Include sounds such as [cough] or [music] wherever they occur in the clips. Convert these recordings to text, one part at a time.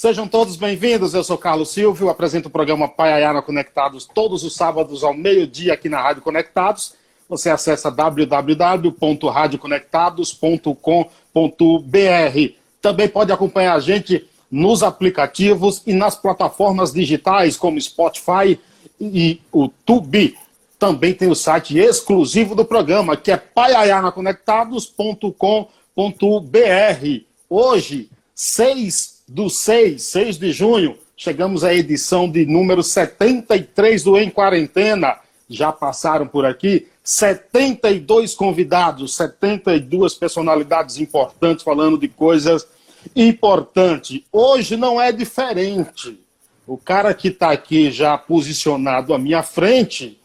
Sejam todos bem-vindos. Eu sou Carlos Silvio, apresento o programa Paiaiana Conectados todos os sábados ao meio-dia aqui na Rádio Conectados. Você acessa www.radioconectados.com.br. Também pode acompanhar a gente nos aplicativos e nas plataformas digitais como Spotify e o Tubi. Também tem o site exclusivo do programa, que é paiaianaconectados.com.br. Hoje, 6 do 6, 6 de junho, chegamos à edição de número 73 do Em Quarentena. Já passaram por aqui 72 convidados, 72 personalidades importantes falando de coisas importantes. Hoje não é diferente. O cara que está aqui já posicionado à minha frente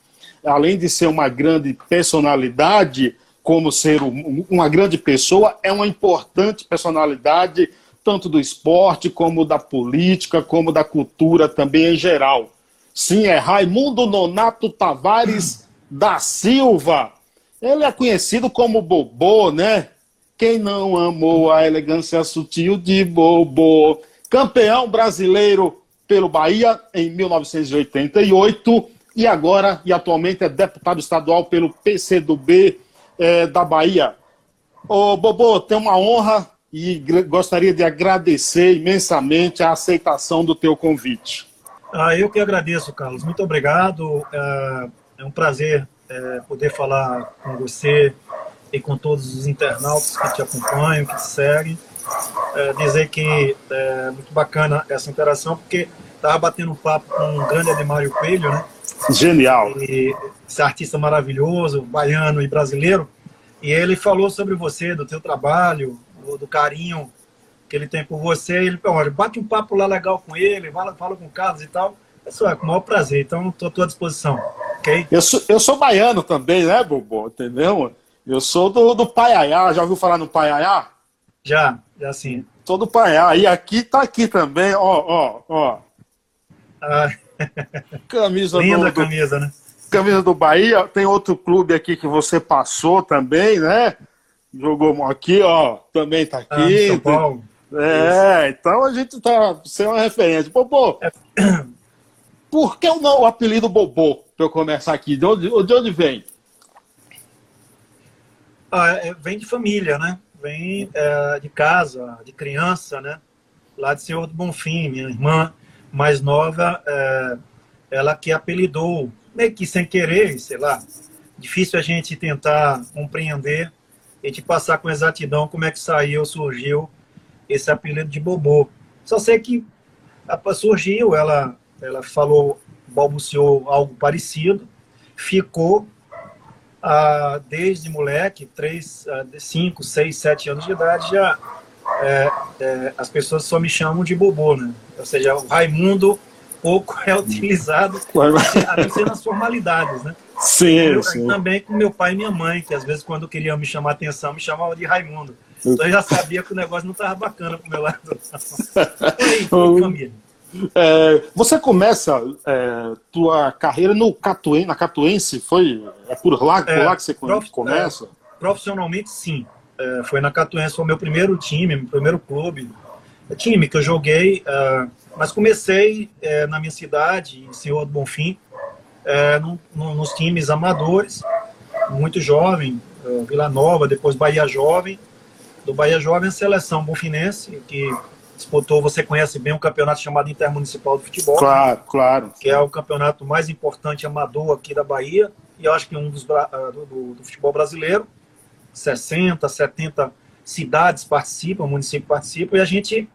além de ser uma grande personalidade, como ser uma grande pessoa, é uma importante personalidade, tanto do esporte, como da política, como da cultura também em geral. Sim, é Raimundo Nonato Tavares da Silva. Ele é conhecido como Bobô, né? Quem não amou a elegância sutil de Bobô? Campeão brasileiro pelo Bahia em 1988 e agora e atualmente é deputado estadual pelo PCdoB é, da Bahia. Ô, Bobô, tem uma honra e gostaria de agradecer imensamente a aceitação do teu convite. Ah, eu que agradeço, Carlos. Muito obrigado. É, é um prazer é, poder falar com você e com todos os internautas que te acompanham, que te seguem. É, dizer que é muito bacana essa interação, porque estava batendo um papo com um grande Ademário Coelho, né? Genial. E, esse artista maravilhoso, baiano e brasileiro. E ele falou sobre você, do teu trabalho, do, do carinho que ele tem por você. Ele, olha, bate um papo lá legal com ele, fala, fala com o Carlos e tal. Pessoal, é com o maior prazer. Então, estou à tua disposição. ok? Eu sou, eu sou baiano também, né, Bobo? Entendeu? Eu sou do, do Paiaiá. Já ouviu falar no Paiaiá? Já, já sim. Sou do Paiaiá. E aqui tá aqui também, ó, ó, ó. Ah. Camisa Linda do, camisa, né? Camisa do Bahia. Tem outro clube aqui que você passou também, né? Jogou aqui, ó. Também tá ah, aqui. Ah, São Paulo. É, Isso. então a gente tá. Você é uma referência. Bobô, é. [clears throat] por que o, não, o apelido Bobô? Pra eu começar aqui. De onde, de onde vem? Ah, é, vem de família, né? Vem é, de casa, de criança, né? Lá de Senhor do Bonfim, minha irmã mais nova, é, ela que apelidou, meio que sem querer, sei lá, difícil a gente tentar compreender e te passar com exatidão como é que saiu, surgiu esse apelido de Bobô. Só sei que surgiu, ela, ela falou, balbuciou algo parecido, ficou ah, desde moleque, 3, 5, 6, 7 anos de idade, já é, é, as pessoas só me chamam de Bobô, né? Ou seja, o Raimundo pouco é utilizado, [laughs] a não ser nas formalidades, né? Sim, eu, sim. Também com meu pai e minha mãe, que às vezes quando queriam me chamar atenção, me chamavam de Raimundo. Então eu já sabia que o negócio não estava bacana pro meu lado. Aí, [laughs] família. É, você começa é, tua carreira no Catuen, na Catuense, foi é por lá, por é, lá que você prof, começa? É, profissionalmente, sim. É, foi na Catuense, foi o meu primeiro time, meu primeiro clube time que eu joguei, uh, mas comecei uh, na minha cidade, em Senhor do Bonfim, no, no, nos times amadores, muito jovem, Vila Nova, depois Bahia Jovem, do Bahia Jovem a seleção bonfinense, que disputou, você conhece bem um campeonato chamado Intermunicipal de Futebol. Claro, claro. Que é o campeonato mais importante amador aqui da Bahia, e eu acho que um dos do, do, do futebol brasileiro, 60, 70 cidades participam, municípios participam, e a gente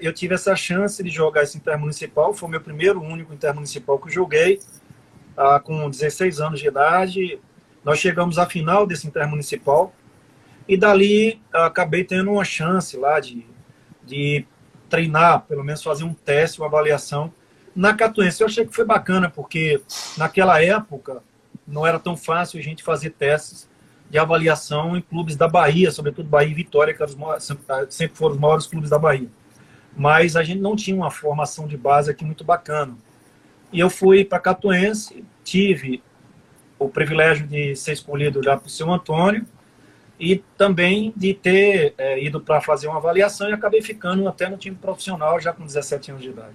eu tive essa chance de jogar esse intermunicipal, foi o meu primeiro único intermunicipal que eu joguei, ah, com 16 anos de idade. Nós chegamos à final desse intermunicipal e dali acabei tendo uma chance lá de, de treinar, pelo menos fazer um teste, uma avaliação na Catuense. Eu achei que foi bacana, porque naquela época não era tão fácil a gente fazer testes de avaliação em clubes da Bahia, sobretudo Bahia e Vitória, que sempre foram os maiores clubes da Bahia mas a gente não tinha uma formação de base aqui muito bacana. E eu fui para Catuense, tive o privilégio de ser escolhido já para o seu Antônio, e também de ter é, ido para fazer uma avaliação e acabei ficando até no time profissional já com 17 anos de idade.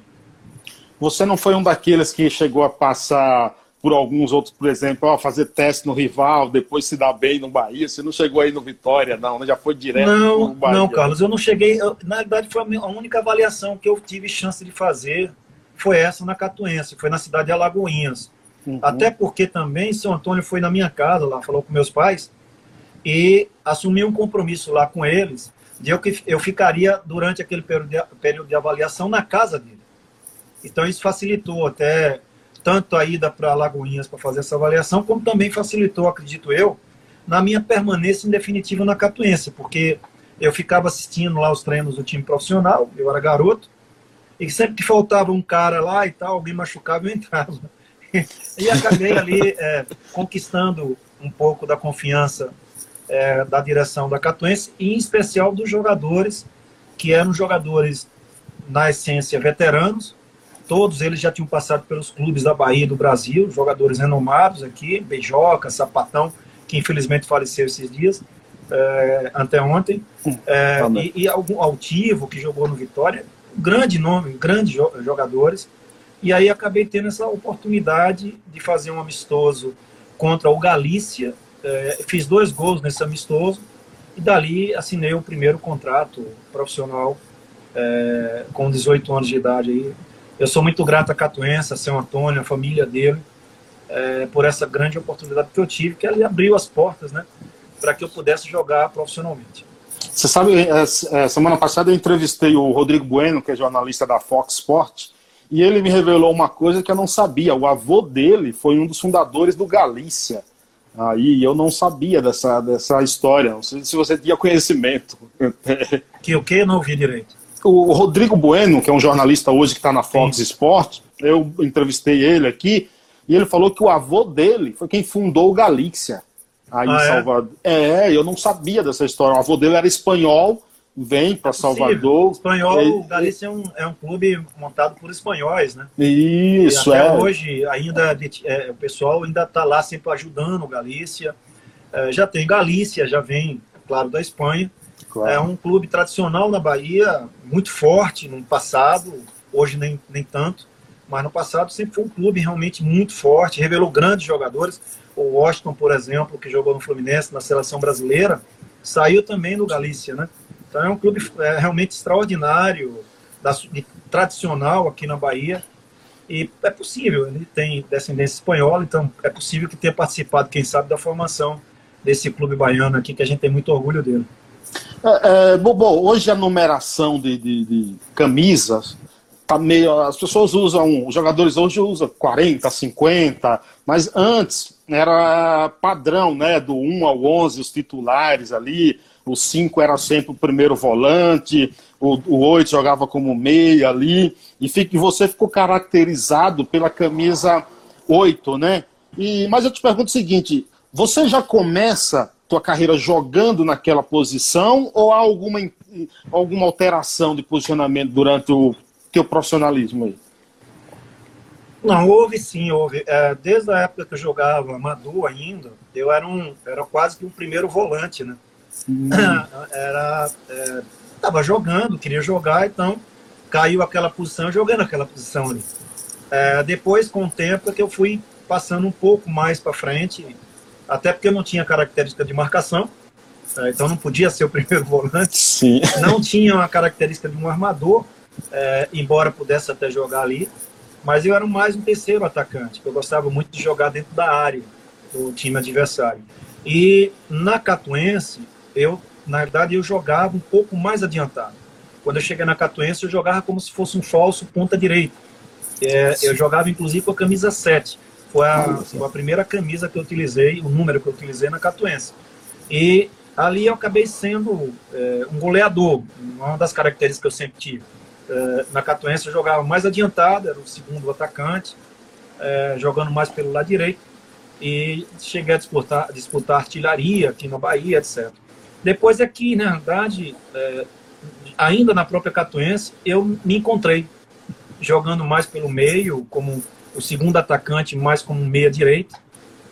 Você não foi um daqueles que chegou a passar por alguns outros, por exemplo, ó, fazer teste no rival, depois se dar bem no Bahia. Você não chegou aí no Vitória, não, né? já foi direto não, no Bahia. Não, Carlos, eu não cheguei. Eu, na verdade, foi a única avaliação que eu tive chance de fazer foi essa na Catuense, foi na cidade de Alagoinhas. Uhum. Até porque também São Antônio foi na minha casa lá, falou com meus pais e assumi um compromisso lá com eles de eu que eu ficaria durante aquele período de, período de avaliação na casa dele. Então isso facilitou até tanto a ida para Lagoinhas para fazer essa avaliação, como também facilitou, acredito eu, na minha permanência em definitivo na Catuense, porque eu ficava assistindo lá os treinos do time profissional, eu era garoto, e sempre que faltava um cara lá e tal, alguém machucava, eu entrava. e acabei ali é, conquistando um pouco da confiança é, da direção da Catuense, e em especial dos jogadores, que eram jogadores, na essência, veteranos, Todos eles já tinham passado pelos clubes da Bahia e do Brasil, jogadores renomados aqui, Beijoca, Sapatão, que infelizmente faleceu esses dias, é, anteontem, é, e, e, algum altivo que jogou no Vitória, grande nome, grandes jogadores, e aí acabei tendo essa oportunidade de fazer um amistoso contra o Galícia, é, fiz dois gols nesse amistoso, e dali assinei o primeiro contrato profissional é, com 18 anos de idade aí, eu sou muito grato a Catuença, a São Antônio, a família dele, é, por essa grande oportunidade que eu tive, que ele abriu as portas, né, para que eu pudesse jogar profissionalmente. Você sabe, é, é, semana passada eu entrevistei o Rodrigo Bueno, que é jornalista da Fox Sport, e ele me revelou uma coisa que eu não sabia. O avô dele foi um dos fundadores do Galícia. Aí eu não sabia dessa, dessa história. Não sei se você tinha conhecimento. Que o que? Não ouvi direito o Rodrigo Bueno, que é um jornalista hoje que está na Fox Sim. Sports, eu entrevistei ele aqui, e ele falou que o avô dele foi quem fundou o Galícia, aí ah, em é? Salvador. É? é, eu não sabia dessa história. O avô dele era espanhol, vem para Salvador. Espanhol, o Galícia é um, é um clube montado por espanhóis, né? Isso, e até é. hoje, ainda é, o pessoal ainda está lá sempre ajudando o Galícia. É, já tem Galícia, já vem, claro, da Espanha. Claro. É um clube tradicional na Bahia, muito forte no passado, hoje nem, nem tanto, mas no passado sempre foi um clube realmente muito forte, revelou grandes jogadores. O Washington, por exemplo, que jogou no Fluminense, na seleção brasileira, saiu também do Galícia, né? Então é um clube é, realmente extraordinário, da, de, tradicional aqui na Bahia. E é possível, ele tem descendência espanhola, então é possível que tenha participado, quem sabe, da formação desse clube baiano aqui, que a gente tem muito orgulho dele. É, é, bom, hoje a numeração de, de, de, camisas tá meio. As pessoas usam, os jogadores hoje usam 40, 50, mas antes era padrão, né? Do 1 ao 11, os titulares ali. O 5 era sempre o primeiro volante, o, o 8 jogava como meia ali, e, fica, você ficou caracterizado pela camisa 8, né? E, mas eu te pergunto o seguinte: você já começa tua carreira jogando naquela posição ou há alguma, alguma alteração de posicionamento durante o teu profissionalismo aí? Não, houve sim, houve. É, desde a época que eu jogava amador ainda, eu era, um, era quase que um primeiro volante, né? Hum. [clears throat] Era, é, tava jogando, queria jogar, então caiu aquela posição, jogando aquela posição ali. É, depois, com o tempo, é que eu fui passando um pouco mais para frente, até porque não tinha característica de marcação, é, então não podia ser o [laughs] primeiro volante. Sim. Não tinha uma característica de um armador, é, embora pudesse até jogar ali, mas eu era mais um terceiro atacante, eu gostava muito de jogar dentro da área do time adversário. E na Catuense, eu, na verdade, eu jogava um pouco mais adiantado. Quando eu cheguei na Catuense, eu jogava como se fosse um falso ponta direita. É, eu jogava, inclusive, com a camisa 7 foi a, foi a primeira camisa que eu utilizei, o número que eu utilizei na Catuense. E ali eu acabei sendo é, um goleador, uma das características que eu sempre tive. É, na Catuense eu jogava mais adiantado, era o segundo atacante, é, jogando mais pelo lado direito, e cheguei a disputar, disputar artilharia aqui na Bahia, etc. Depois aqui, na verdade, é, ainda na própria Catuense, eu me encontrei jogando mais pelo meio, como o segundo atacante mais como meia direita,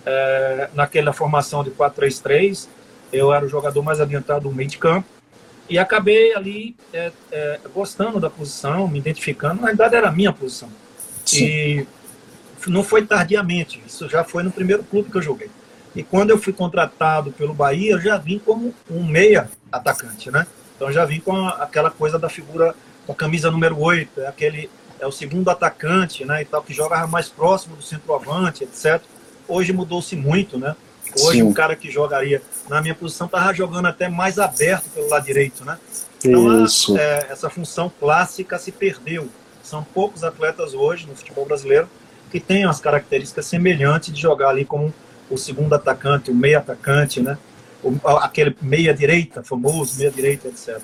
é, naquela formação de 4-3-3, eu era o jogador mais adiantado do meio de campo, e acabei ali é, é, gostando da posição, me identificando. Na verdade, era a minha posição. Sim. E não foi tardiamente, isso já foi no primeiro clube que eu joguei. E quando eu fui contratado pelo Bahia, eu já vim como um meia atacante, né? Então já vim com aquela coisa da figura com a camisa número 8, é aquele é o segundo atacante, né, e tal que joga mais próximo do centroavante, etc. Hoje mudou-se muito, né? Hoje Sim. o cara que jogaria na minha posição estava jogando até mais aberto pelo lado direito, né? Então a, é, essa função clássica se perdeu. São poucos atletas hoje no futebol brasileiro que têm as características semelhantes de jogar ali como o segundo atacante, o meio atacante, né? O, aquele meia direita famoso, meia direita, etc.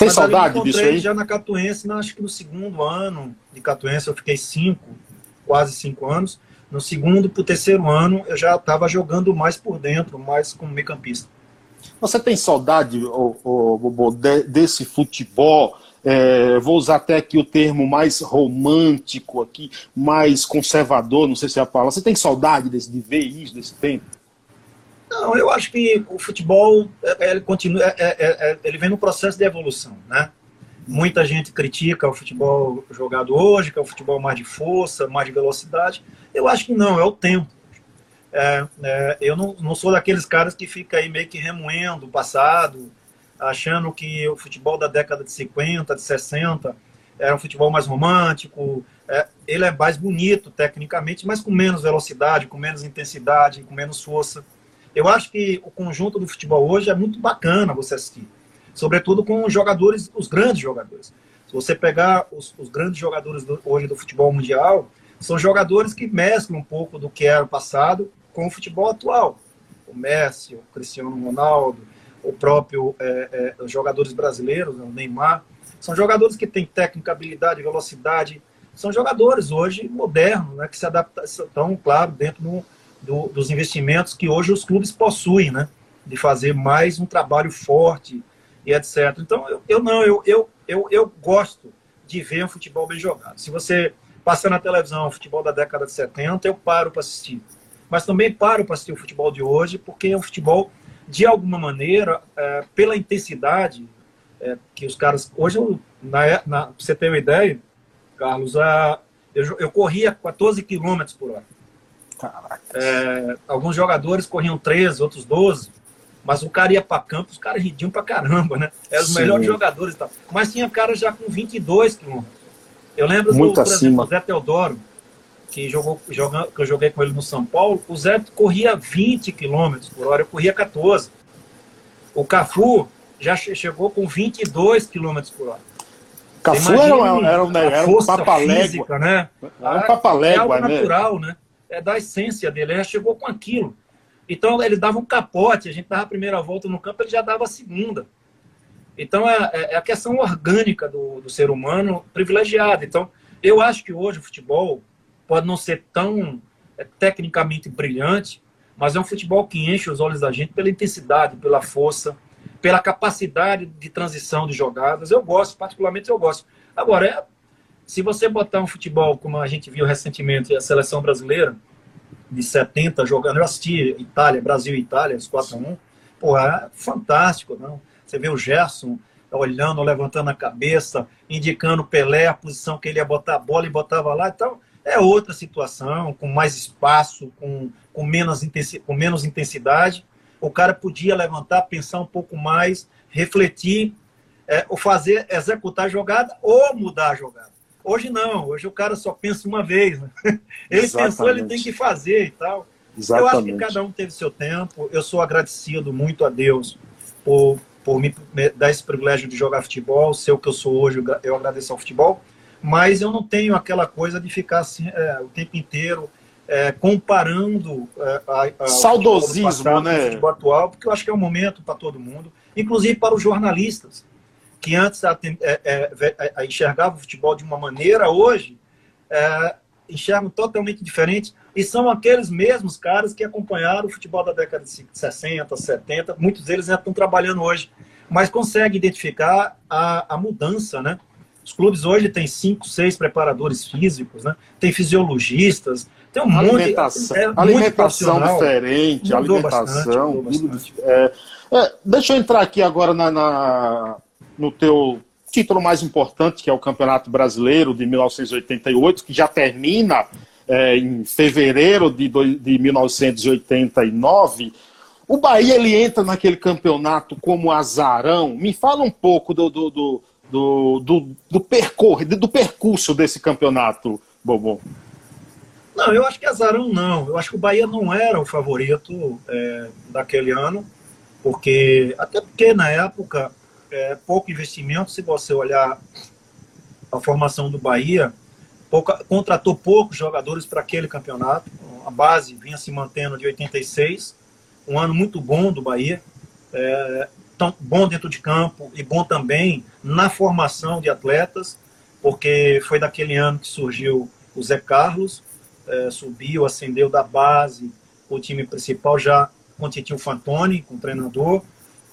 Tem Mas saudade disso aí? Já na Catuense, acho que no segundo ano de Catuense eu fiquei cinco, quase cinco anos. No segundo para o terceiro ano, eu já estava jogando mais por dentro, mais como meio campista. Você tem saudade, oh, oh, Bobo, de, desse futebol? É, vou usar até aqui o termo mais romântico aqui, mais conservador, não sei se é a palavra. Você tem saudade desse, de ver isso, desse tempo? Não, eu acho que o futebol é, é, ele continua, é, ele vem no processo de evolução, né? Muita gente critica o futebol jogado hoje, que é o futebol mais de força, mais de velocidade. Eu acho que não, é o tempo. É, é, eu não, não, sou daqueles caras que fica aí meio que remoendo o passado, achando que o futebol da década de 50, de 60 era um futebol mais romântico. É, ele é mais bonito tecnicamente, mas com menos velocidade, com menos intensidade, com menos força. Eu acho que o conjunto do futebol hoje é muito bacana você assistir, sobretudo com os jogadores, os grandes jogadores. Se você pegar os, os grandes jogadores do, hoje do futebol mundial, são jogadores que mesclam um pouco do que era o passado com o futebol atual. O Messi, o Cristiano Ronaldo, o próprio é, é, os jogadores brasileiros, né, o Neymar, são jogadores que têm técnica, habilidade, velocidade, são jogadores hoje modernos, né, que se adaptam, estão, claro, dentro do, do, dos investimentos que hoje os clubes possuem, né, de fazer mais um trabalho forte e etc. Então, eu, eu não, eu, eu, eu, eu gosto de ver um futebol bem jogado. Se você passa na televisão o futebol da década de 70, eu paro para assistir. Mas também paro para assistir o futebol de hoje, porque é um futebol, de alguma maneira, é, pela intensidade é, que os caras. Hoje, eu, na, na, você ter uma ideia, Carlos, a, eu, eu corria 14 km por hora. É, alguns jogadores corriam 13, outros 12, mas o cara ia para campo, os caras ridiam para caramba, né? Eram os melhores jogadores e tal. Mas tinha cara já com 22 quilômetros. Eu lembro Muito do, acima. exemplo, Zé Teodoro, que, jogou, joga, que eu joguei com ele no São Paulo, o Zé corria 20 km por hora, eu corria 14. O Cafu já chegou com 22 km por hora. Cafu era, um, era, um, era um papalégua. né? Era um papalégua, é algo né? natural, né? É da essência dele, ele já chegou com aquilo. Então ele dava um capote, a gente dava a primeira volta no campo, ele já dava a segunda. Então é, é, é a questão orgânica do, do ser humano privilegiado. Então eu acho que hoje o futebol pode não ser tão é, tecnicamente brilhante, mas é um futebol que enche os olhos da gente pela intensidade, pela força, pela capacidade de transição de jogadas. Eu gosto, particularmente eu gosto. Agora, é, se você botar um futebol como a gente viu recentemente a seleção brasileira, de 70 jogando, eu assisti Itália, Brasil e Itália, os 4 a 1 pô, é fantástico, não? Você vê o Gerson olhando, levantando a cabeça, indicando o Pelé, a posição que ele ia botar a bola e botava lá. Então, é outra situação, com mais espaço, com, com, menos, intensi com menos intensidade. O cara podia levantar, pensar um pouco mais, refletir, é, ou fazer, executar a jogada ou mudar a jogada. Hoje não, hoje o cara só pensa uma vez. Né? [laughs] Ele Exatamente. pensou, ele tem que fazer e tal. Exatamente. Eu acho que cada um teve seu tempo. Eu sou agradecido muito a Deus por, por me dar esse privilégio de jogar futebol, ser o que eu sou hoje, eu agradeço ao futebol. Mas eu não tenho aquela coisa de ficar assim é, o tempo inteiro é, comparando é, a, a, saudosismo, passado, né? O futebol atual, porque eu acho que é um momento para todo mundo, inclusive para os jornalistas que antes é, é, é, enxergavam o futebol de uma maneira, hoje enxergam totalmente diferente. E são aqueles mesmos caras que acompanharam o futebol da década de 60, 70, muitos deles já estão trabalhando hoje, mas conseguem identificar a, a mudança, né? Os clubes hoje têm cinco, seis preparadores físicos, né? tem fisiologistas, Tem um alimentação, monte, é, alimentação diferente, mudou alimentação. Bastante, bastante. É, é, deixa eu entrar aqui agora na, na, no teu título mais importante, que é o Campeonato Brasileiro de 1988, que já termina é, em fevereiro de, de 1989. O Bahia ele entra naquele campeonato como azarão. Me fala um pouco do, do, do, do, do, do, do percurso desse campeonato, Bobo. Não, eu acho que azarão não. Eu acho que o Bahia não era o favorito é, daquele ano, porque até porque na época é, pouco investimento. Se você olhar a formação do Bahia, pouca, contratou poucos jogadores para aquele campeonato. A base vinha se mantendo de 86, um ano muito bom do Bahia. É, tão bom dentro de campo e bom também na formação de atletas, porque foi daquele ano que surgiu o Zé Carlos, é, subiu, ascendeu da base, o time principal já com Titinho Fantoni, com o treinador.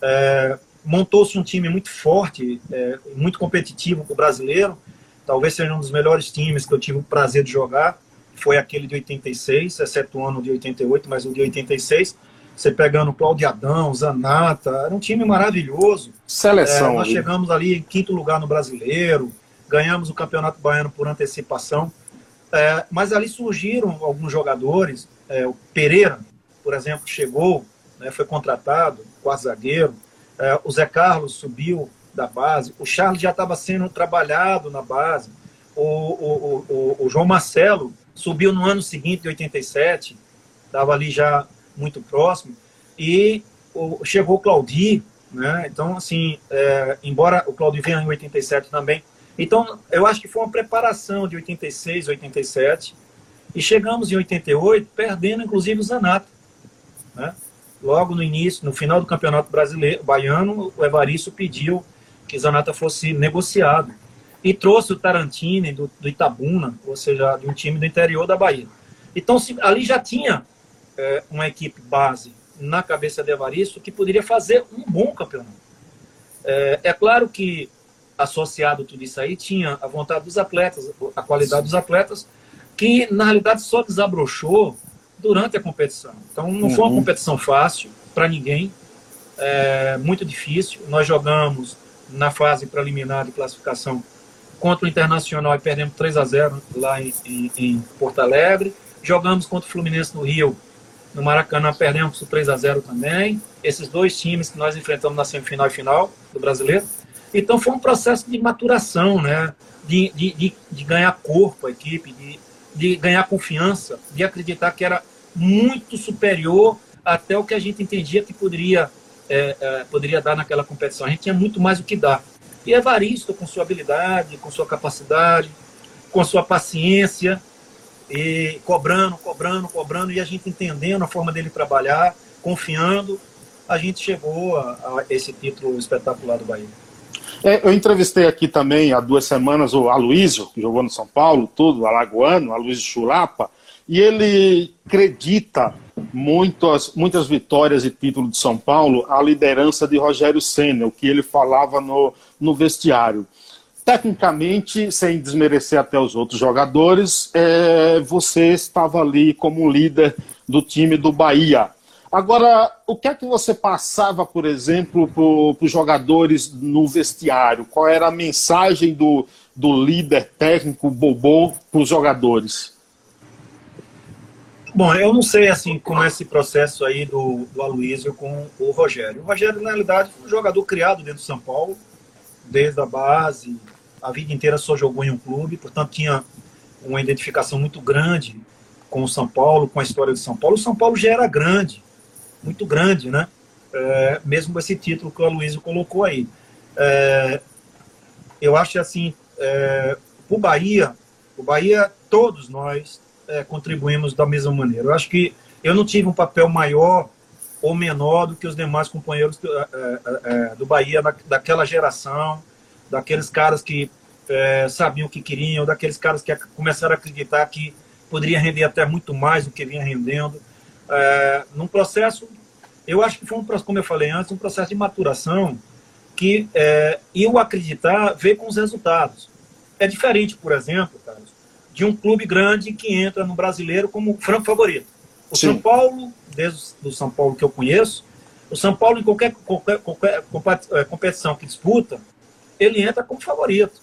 É, montou-se um time muito forte, é, muito competitivo para o brasileiro. Talvez seja um dos melhores times que eu tive o prazer de jogar. Foi aquele de 86, exceto o ano de 88, mas o de 86. Você pegando Claudio Adão, Zanata, era um time maravilhoso. Seleção. É, nós chegamos ali em quinto lugar no brasileiro, ganhamos o Campeonato Baiano por antecipação. É, mas ali surgiram alguns jogadores. É, o Pereira, por exemplo, chegou, né, foi contratado, quarto zagueiro. É, o Zé Carlos subiu da base, o Charles já estava sendo trabalhado na base, o, o, o, o, João Marcelo subiu no ano seguinte, de 87, estava ali já muito próximo, e chegou o Claudio, né? Então, assim, é, embora o Claudio venha em 87 também, então eu acho que foi uma preparação de 86, 87, e chegamos em 88 perdendo inclusive o Zanato, né? Logo no início, no final do Campeonato Brasileiro Baiano, o Evaristo pediu que Zanata fosse negociado e trouxe o Tarantini do, do, Itabuna, ou seja, de um time do interior da Bahia. Então, se, ali já tinha é, uma equipe base na cabeça de Evaristo que poderia fazer um bom campeonato. É, é claro que, associado tudo isso aí, tinha a vontade dos atletas, a qualidade dos atletas, que na realidade só desabrochou durante a competição. Então não uhum. foi uma uhum. competição fácil para ninguém, é muito difícil. Nós jogamos na fase preliminar de classificação contra o Internacional e perdemos 3 a 0 lá em, em, em Porto Alegre. Jogamos contra o Fluminense no Rio, no Maracanã, perdemos por 3 a 0 também. Esses dois times que nós enfrentamos na semifinal e final do Brasileiro. Então foi um processo de maturação, né? de, de, de, de ganhar corpo a equipe, de, de ganhar confiança, de acreditar que era muito superior até o que a gente entendia que poderia, é, é, poderia dar naquela competição. A gente tinha muito mais o que dar. E Evaristo, com sua habilidade, com sua capacidade, com sua paciência, e cobrando, cobrando, cobrando, e a gente entendendo a forma dele trabalhar, confiando, a gente chegou a, a esse título espetacular do Bahia. É, eu entrevistei aqui também há duas semanas o Aloysio, que jogou no São Paulo, tudo, alagoano, Aloysio Chulapa, e ele acredita muitas, muitas vitórias e títulos de São Paulo à liderança de Rogério Senna, o que ele falava no, no vestiário. Tecnicamente, sem desmerecer até os outros jogadores, é, você estava ali como líder do time do Bahia. Agora, o que é que você passava, por exemplo, para os jogadores no vestiário? Qual era a mensagem do, do líder técnico Bobô para os jogadores? Bom, eu não sei assim como é esse processo aí do, do Aloysio com o Rogério. O Rogério, na realidade, foi um jogador criado dentro do São Paulo, desde a base, a vida inteira só jogou em um clube, portanto tinha uma identificação muito grande com o São Paulo, com a história do São Paulo. O São Paulo já era grande, muito grande, né? É, mesmo esse título que o Aloysio colocou aí. É, eu acho assim, é, o Bahia, o Bahia, todos nós é, contribuímos da mesma maneira. Eu acho que eu não tive um papel maior ou menor do que os demais companheiros do, é, é, do Bahia da, daquela geração, daqueles caras que sabiam o que queriam, daqueles caras que começaram a acreditar que poderia render até muito mais do que vinha rendendo é, num processo, eu acho que foi um como eu falei antes, um processo de maturação que é, eu acreditar ver com os resultados. É diferente, por exemplo, Carlos, de um clube grande que entra no brasileiro como franco favorito. O Sim. São Paulo, desde o São Paulo que eu conheço, o São Paulo, em qualquer, qualquer, qualquer é, competição que disputa, ele entra como favorito.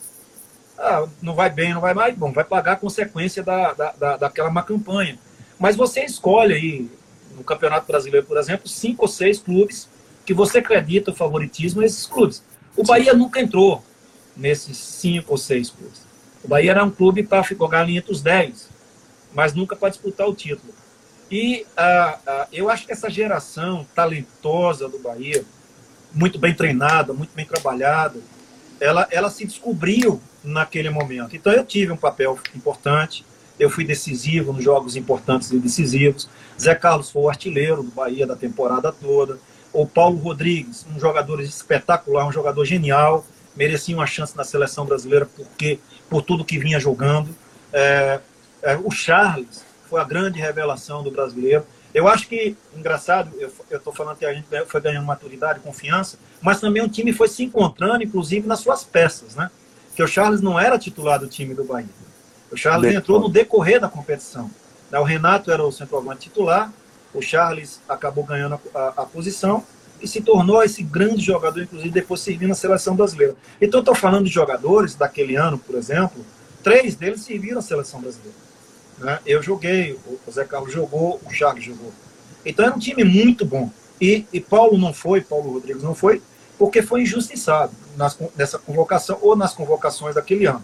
Ah, não vai bem, não vai mais, bom, vai pagar a consequência da, da, da, daquela má campanha. Mas você escolhe aí, no Campeonato Brasileiro, por exemplo, cinco ou seis clubes que você acredita o favoritismo nesses clubes. O Bahia nunca entrou nesses cinco ou seis clubes. O Bahia era um clube para jogar ali entre os dez, mas nunca para disputar o título. E ah, ah, eu acho que essa geração talentosa do Bahia, muito bem treinada, muito bem trabalhada, ela, ela se descobriu naquele momento. Então eu tive um papel importante, eu fui decisivo nos jogos importantes e decisivos. Zé Carlos foi o artilheiro do Bahia da temporada toda. O Paulo Rodrigues, um jogador espetacular, um jogador genial, merecia uma chance na seleção brasileira porque por tudo que vinha jogando. É, é, o Charles, foi a grande revelação do brasileiro. Eu acho que, engraçado, eu estou falando que a gente foi ganhando maturidade, confiança, mas também o time foi se encontrando, inclusive, nas suas peças, né? Que o Charles não era titular do time do Bahia. O Charles entrou no decorrer da competição. O Renato era o centroavante titular, o Charles acabou ganhando a, a, a posição e se tornou esse grande jogador, inclusive depois servindo na seleção brasileira. Então, estou falando de jogadores daquele ano, por exemplo, três deles serviram na seleção brasileira. Né? Eu joguei, o Zé Carlos jogou, o Charles jogou. Então era um time muito bom. E, e Paulo não foi, Paulo Rodrigues não foi, porque foi injustiçado nas, nessa convocação ou nas convocações daquele ano.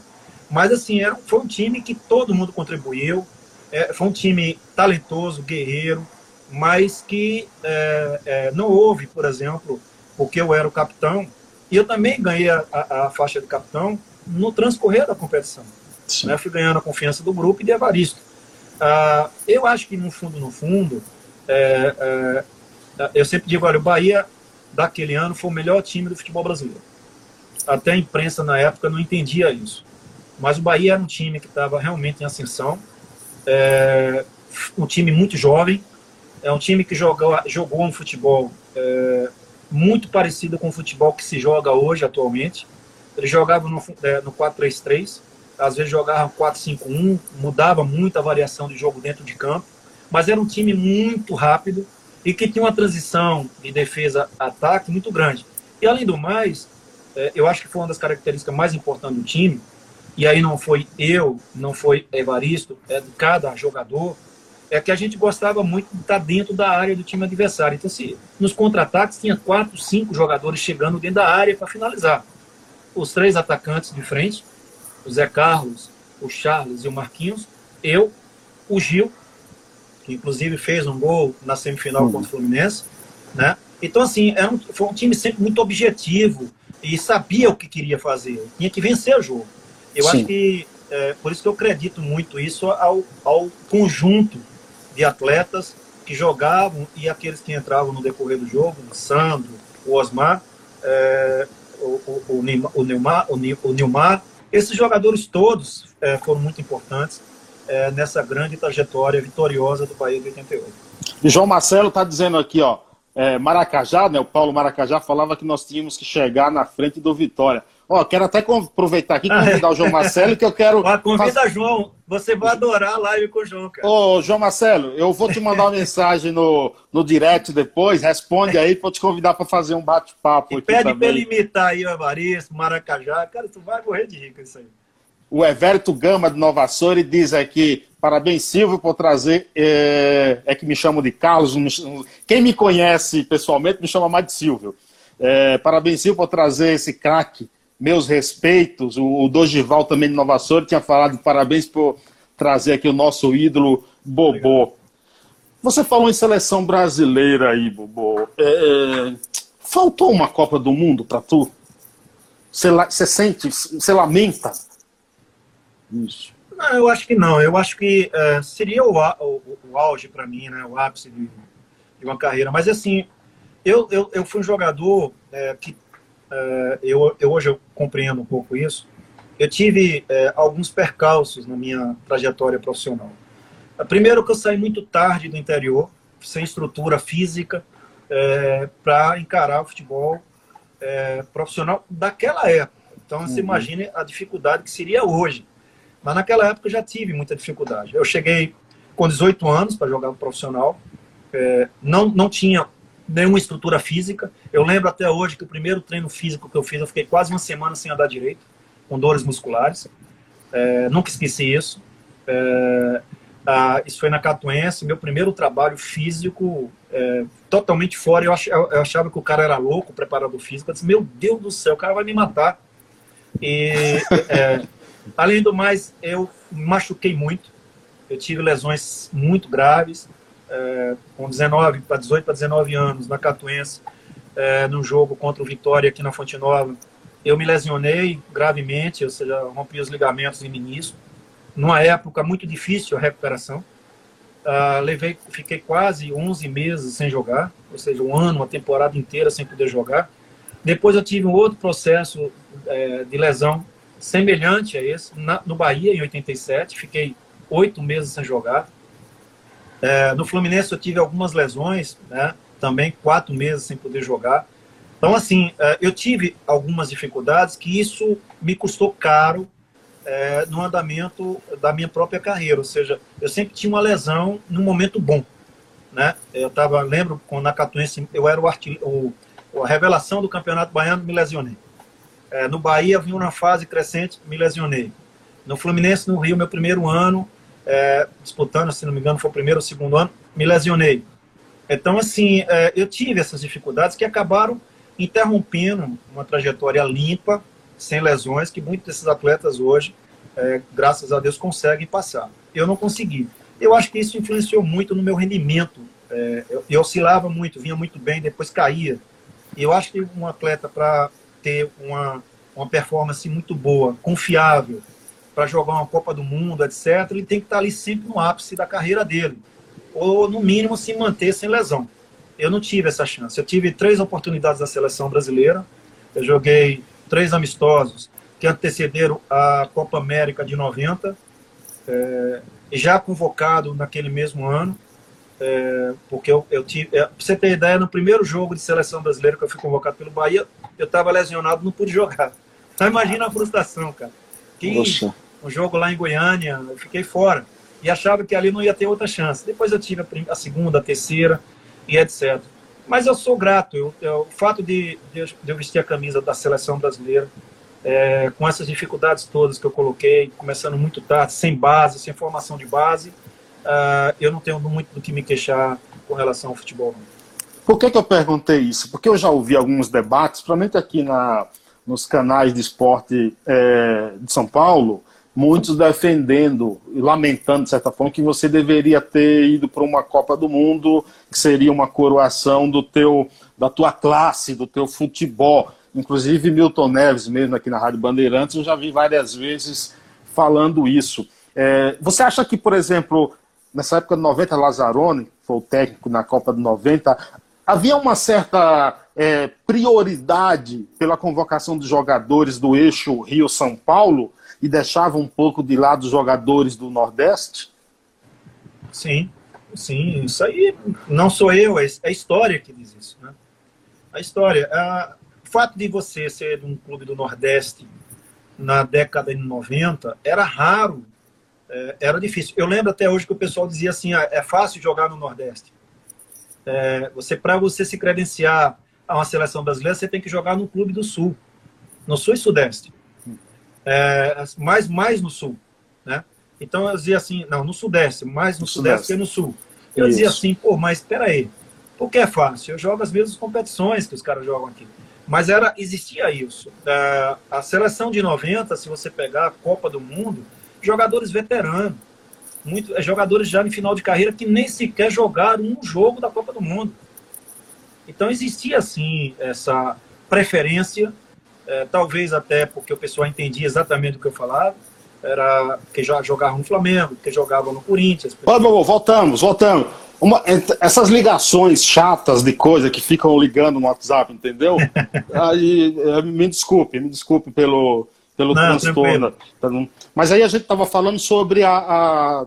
Mas assim, era, foi um time que todo mundo contribuiu, é, foi um time talentoso, guerreiro, mas que é, é, não houve, por exemplo, porque eu era o capitão, e eu também ganhei a, a, a faixa de capitão no transcorrer da competição. Né? Fui ganhando a confiança do grupo e de Evaristo. Ah, eu acho que, no fundo, no fundo, é, é, eu sempre digo, olha, o Bahia, daquele ano, foi o melhor time do futebol brasileiro. Até a imprensa, na época, não entendia isso. Mas o Bahia era um time que estava realmente em ascensão, é, um time muito jovem, é um time que jogou, jogou um futebol é, muito parecido com o futebol que se joga hoje, atualmente. Ele jogava no, é, no 4-3-3, às vezes jogava 4-5-1, mudava muito a variação de jogo dentro de campo, mas era um time muito rápido e que tinha uma transição de defesa-ataque muito grande. E além do mais, é, eu acho que foi uma das características mais importantes do time, e aí não foi eu, não foi Evaristo, é de cada jogador, é que a gente gostava muito de estar dentro da área do time adversário. Então, se nos contra-ataques tinha quatro, cinco jogadores chegando dentro da área para finalizar. Os três atacantes de frente o Zé Carlos, o Charles e o Marquinhos, eu, o Gil, que inclusive fez um gol na semifinal uhum. contra o Fluminense, né? Então, assim, era um, foi um time sempre muito objetivo e sabia o que queria fazer, tinha que vencer o jogo. Eu Sim. acho que, é, por isso que eu acredito muito isso ao, ao conjunto de atletas que jogavam e aqueles que entravam no decorrer do jogo, o Sandro, o Osmar, é, o, o, o, Neymar, o, Neymar, o Neymar esses jogadores todos é, foram muito importantes é, nessa grande trajetória vitoriosa do Bahia de 88. E João Marcelo está dizendo aqui, ó, é, Maracajá, né, o Paulo Maracajá falava que nós tínhamos que chegar na frente do Vitória. Ó, quero até aproveitar aqui e convidar o João Marcelo, que eu quero. Ah, convida João, você vai adorar a live com o João, cara. Ô, João Marcelo, eu vou te mandar uma mensagem no, no direct depois, responde aí, vou te convidar para fazer um bate-papo. Pede para ele imitar aí o Evaristo, Maracajá, cara, tu vai morrer de rico isso aí. O Everto Gama de Nova Soura diz aqui: parabéns, Silvio, por trazer. É, é que me chamam de Carlos. Quem me conhece pessoalmente me chama mais de Silvio. É, parabéns, Silvio, por trazer esse craque meus respeitos. O, o Dogival também de Nova Soura tinha falado parabéns por trazer aqui o nosso ídolo Bobô. Você falou em seleção brasileira aí, Bobô. É, é faltou uma Copa do Mundo para tu? Você sente, você lamenta isso? Não, eu acho que não. Eu acho que é, seria o, o, o auge para mim, né? O ápice de, de, uma carreira. Mas assim, eu, eu, eu fui um jogador é, que eu, eu, hoje eu compreendo um pouco isso. Eu tive é, alguns percalços na minha trajetória profissional. Primeiro que eu saí muito tarde do interior, sem estrutura física, é, para encarar o futebol é, profissional daquela época. Então, uhum. você imagine a dificuldade que seria hoje. Mas naquela época eu já tive muita dificuldade. Eu cheguei com 18 anos para jogar profissional, é, não, não tinha nenhuma estrutura física. Eu lembro até hoje que o primeiro treino físico que eu fiz, eu fiquei quase uma semana sem andar direito, com dores musculares. É, nunca esqueci isso. É, ah, isso foi na Catuense, meu primeiro trabalho físico é, totalmente fora. Eu, ach, eu, achava que o cara era louco, preparador físico. Eu disse, meu Deus do céu, o cara vai me matar. E, é, além do mais, eu machuquei muito. Eu tive lesões muito graves, é, com 19 para 18 para 19 anos, na Catuense, é, no jogo contra o Vitória aqui na Fonte Nova. Eu me lesionei gravemente, ou seja, rompi os ligamentos em menisco numa época muito difícil a recuperação. Uh, levei, fiquei quase 11 meses sem jogar, ou seja, um ano, uma temporada inteira sem poder jogar. Depois eu tive um outro processo é, de lesão semelhante a esse, na, no Bahia, em 87. Fiquei oito meses sem jogar. É, no Fluminense eu tive algumas lesões, né, também quatro meses sem poder jogar. Então, assim, é, eu tive algumas dificuldades que isso me custou caro é, no andamento da minha própria carreira. Ou seja, eu sempre tinha uma lesão num momento bom. Né? Eu estava, lembro, quando na Catuense eu era o, artilheiro, a revelação do Campeonato Baiano, me lesionei. É, no Bahia, vim uma fase crescente, me lesionei. No Fluminense, no Rio, meu primeiro ano, é, disputando, se não me engano, foi o primeiro ou segundo ano, me lesionei. Então, assim, é, eu tive essas dificuldades que acabaram interrompendo uma trajetória limpa, sem lesões, que muitos desses atletas hoje, é, graças a Deus, conseguem passar. Eu não consegui. Eu acho que isso influenciou muito no meu rendimento. É, eu, eu, oscilava muito, vinha muito bem, depois caía. Eu acho que um atleta, para ter uma, uma performance muito boa, confiável, para jogar uma Copa do Mundo, etc., ele tem que estar ali sempre no ápice da carreira dele. Ou, no mínimo, se manter sem lesão. Eu não tive essa chance. Eu tive três oportunidades da seleção brasileira. Eu joguei três amistosos que antecederam a Copa América de 90, é, já convocado naquele mesmo ano, é, porque eu, eu tive, é, você ter ideia, no primeiro jogo de seleção brasileira que eu fui convocado pelo Bahia, eu estava lesionado, não pude jogar. Então imagina a frustração, cara. Que um jogo lá em Goiânia, eu fiquei fora e achava que ali não ia ter outra chance. Depois eu tive a, a segunda, a terceira e etc. Mas eu sou grato. Eu, eu, o fato de, de, eu vestir a camisa da seleção brasileira, é, com essas dificuldades todas que eu coloquei, começando muito tarde, sem base, sem formação de base, uh, eu não tenho muito do que me queixar com relação ao futebol. Por que, que eu perguntei isso? Porque eu já ouvi alguns debates, principalmente aqui na, nos canais de esporte é, de São Paulo, muitos defendendo e lamentando, de certa forma, que você deveria ter ido para uma Copa do Mundo, que seria uma coroação do teu, da tua classe, do teu futebol. Inclusive, Milton Neves, mesmo aqui na Rádio Bandeirantes, eu já vi várias vezes falando isso. É, você acha que, por exemplo, nessa época de 90, Lazzaroni, foi o técnico na Copa de 90, havia uma certa é, prioridade pela convocação de jogadores do eixo Rio-São Paulo? e deixava um pouco de lado os jogadores do Nordeste? Sim, sim. Isso aí não sou eu, é a história que diz isso. Né? A história. A, o fato de você ser de um clube do Nordeste na década de 90 era raro, é, era difícil. Eu lembro até hoje que o pessoal dizia assim: ah, é fácil jogar no Nordeste. É, você Para você se credenciar a uma seleção brasileira, você tem que jogar no clube do Sul, no Sul e Sudeste é, mais, mais no sul, né? Então eu dizia assim, não, no sudeste, mais no, no sudeste, que no sul. Eu Isso. dizia assim, pô, mas espera aí, porque é fácil, eu jogo as mesmas competições que os caras jogam aqui. Mas era, existia isso. É, a seleção de 90, se você pegar a Copa do Mundo, jogadores veteranos, muito, é, jogadores já em final de carreira que nem sequer jogaram um jogo da Copa do Mundo. Então existia, assim, essa preferência é, talvez até porque o pessoal entendia exatamente o que eu falava, era que já jogava no Flamengo, que jogava no Corinthians. Pessoal... voltamos, voltamos. Uma, essas ligações chatas de coisa que ficam ligando no WhatsApp, entendeu? [laughs] aí, é, me desculpe, me desculpe pelo, pelo Não, transtorno. Mas aí a gente estava falando sobre a, a,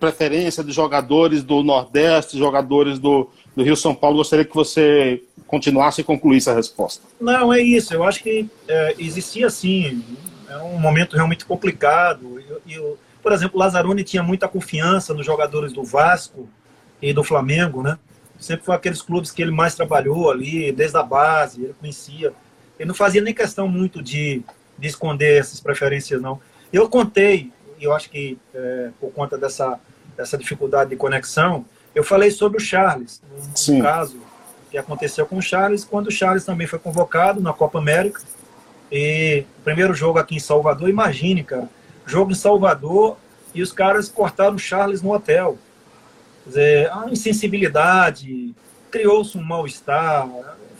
preferência de jogadores do Nordeste, jogadores do, do Rio São Paulo. Gostaria que você continuasse e concluísse a resposta. Não, é isso. Eu acho que é, existia, sim, é um momento realmente complicado. E, eu, por exemplo, Lazzaroni tinha muita confiança nos jogadores do Vasco e do Flamengo, né? Sempre foi aqueles clubes que ele mais trabalhou ali, desde a base, ele conhecia. Ele não fazia nem questão muito de, de esconder essas preferências, não. Eu contei, eu acho que é, por conta dessa, dessa dificuldade de conexão, eu falei sobre o Charles, um caso que aconteceu com o Charles, quando o Charles também foi convocado na Copa América. E o primeiro jogo aqui em Salvador, imagine, cara, jogo em Salvador e os caras cortaram o Charles no hotel. Quer dizer, a insensibilidade, criou-se um mal-estar,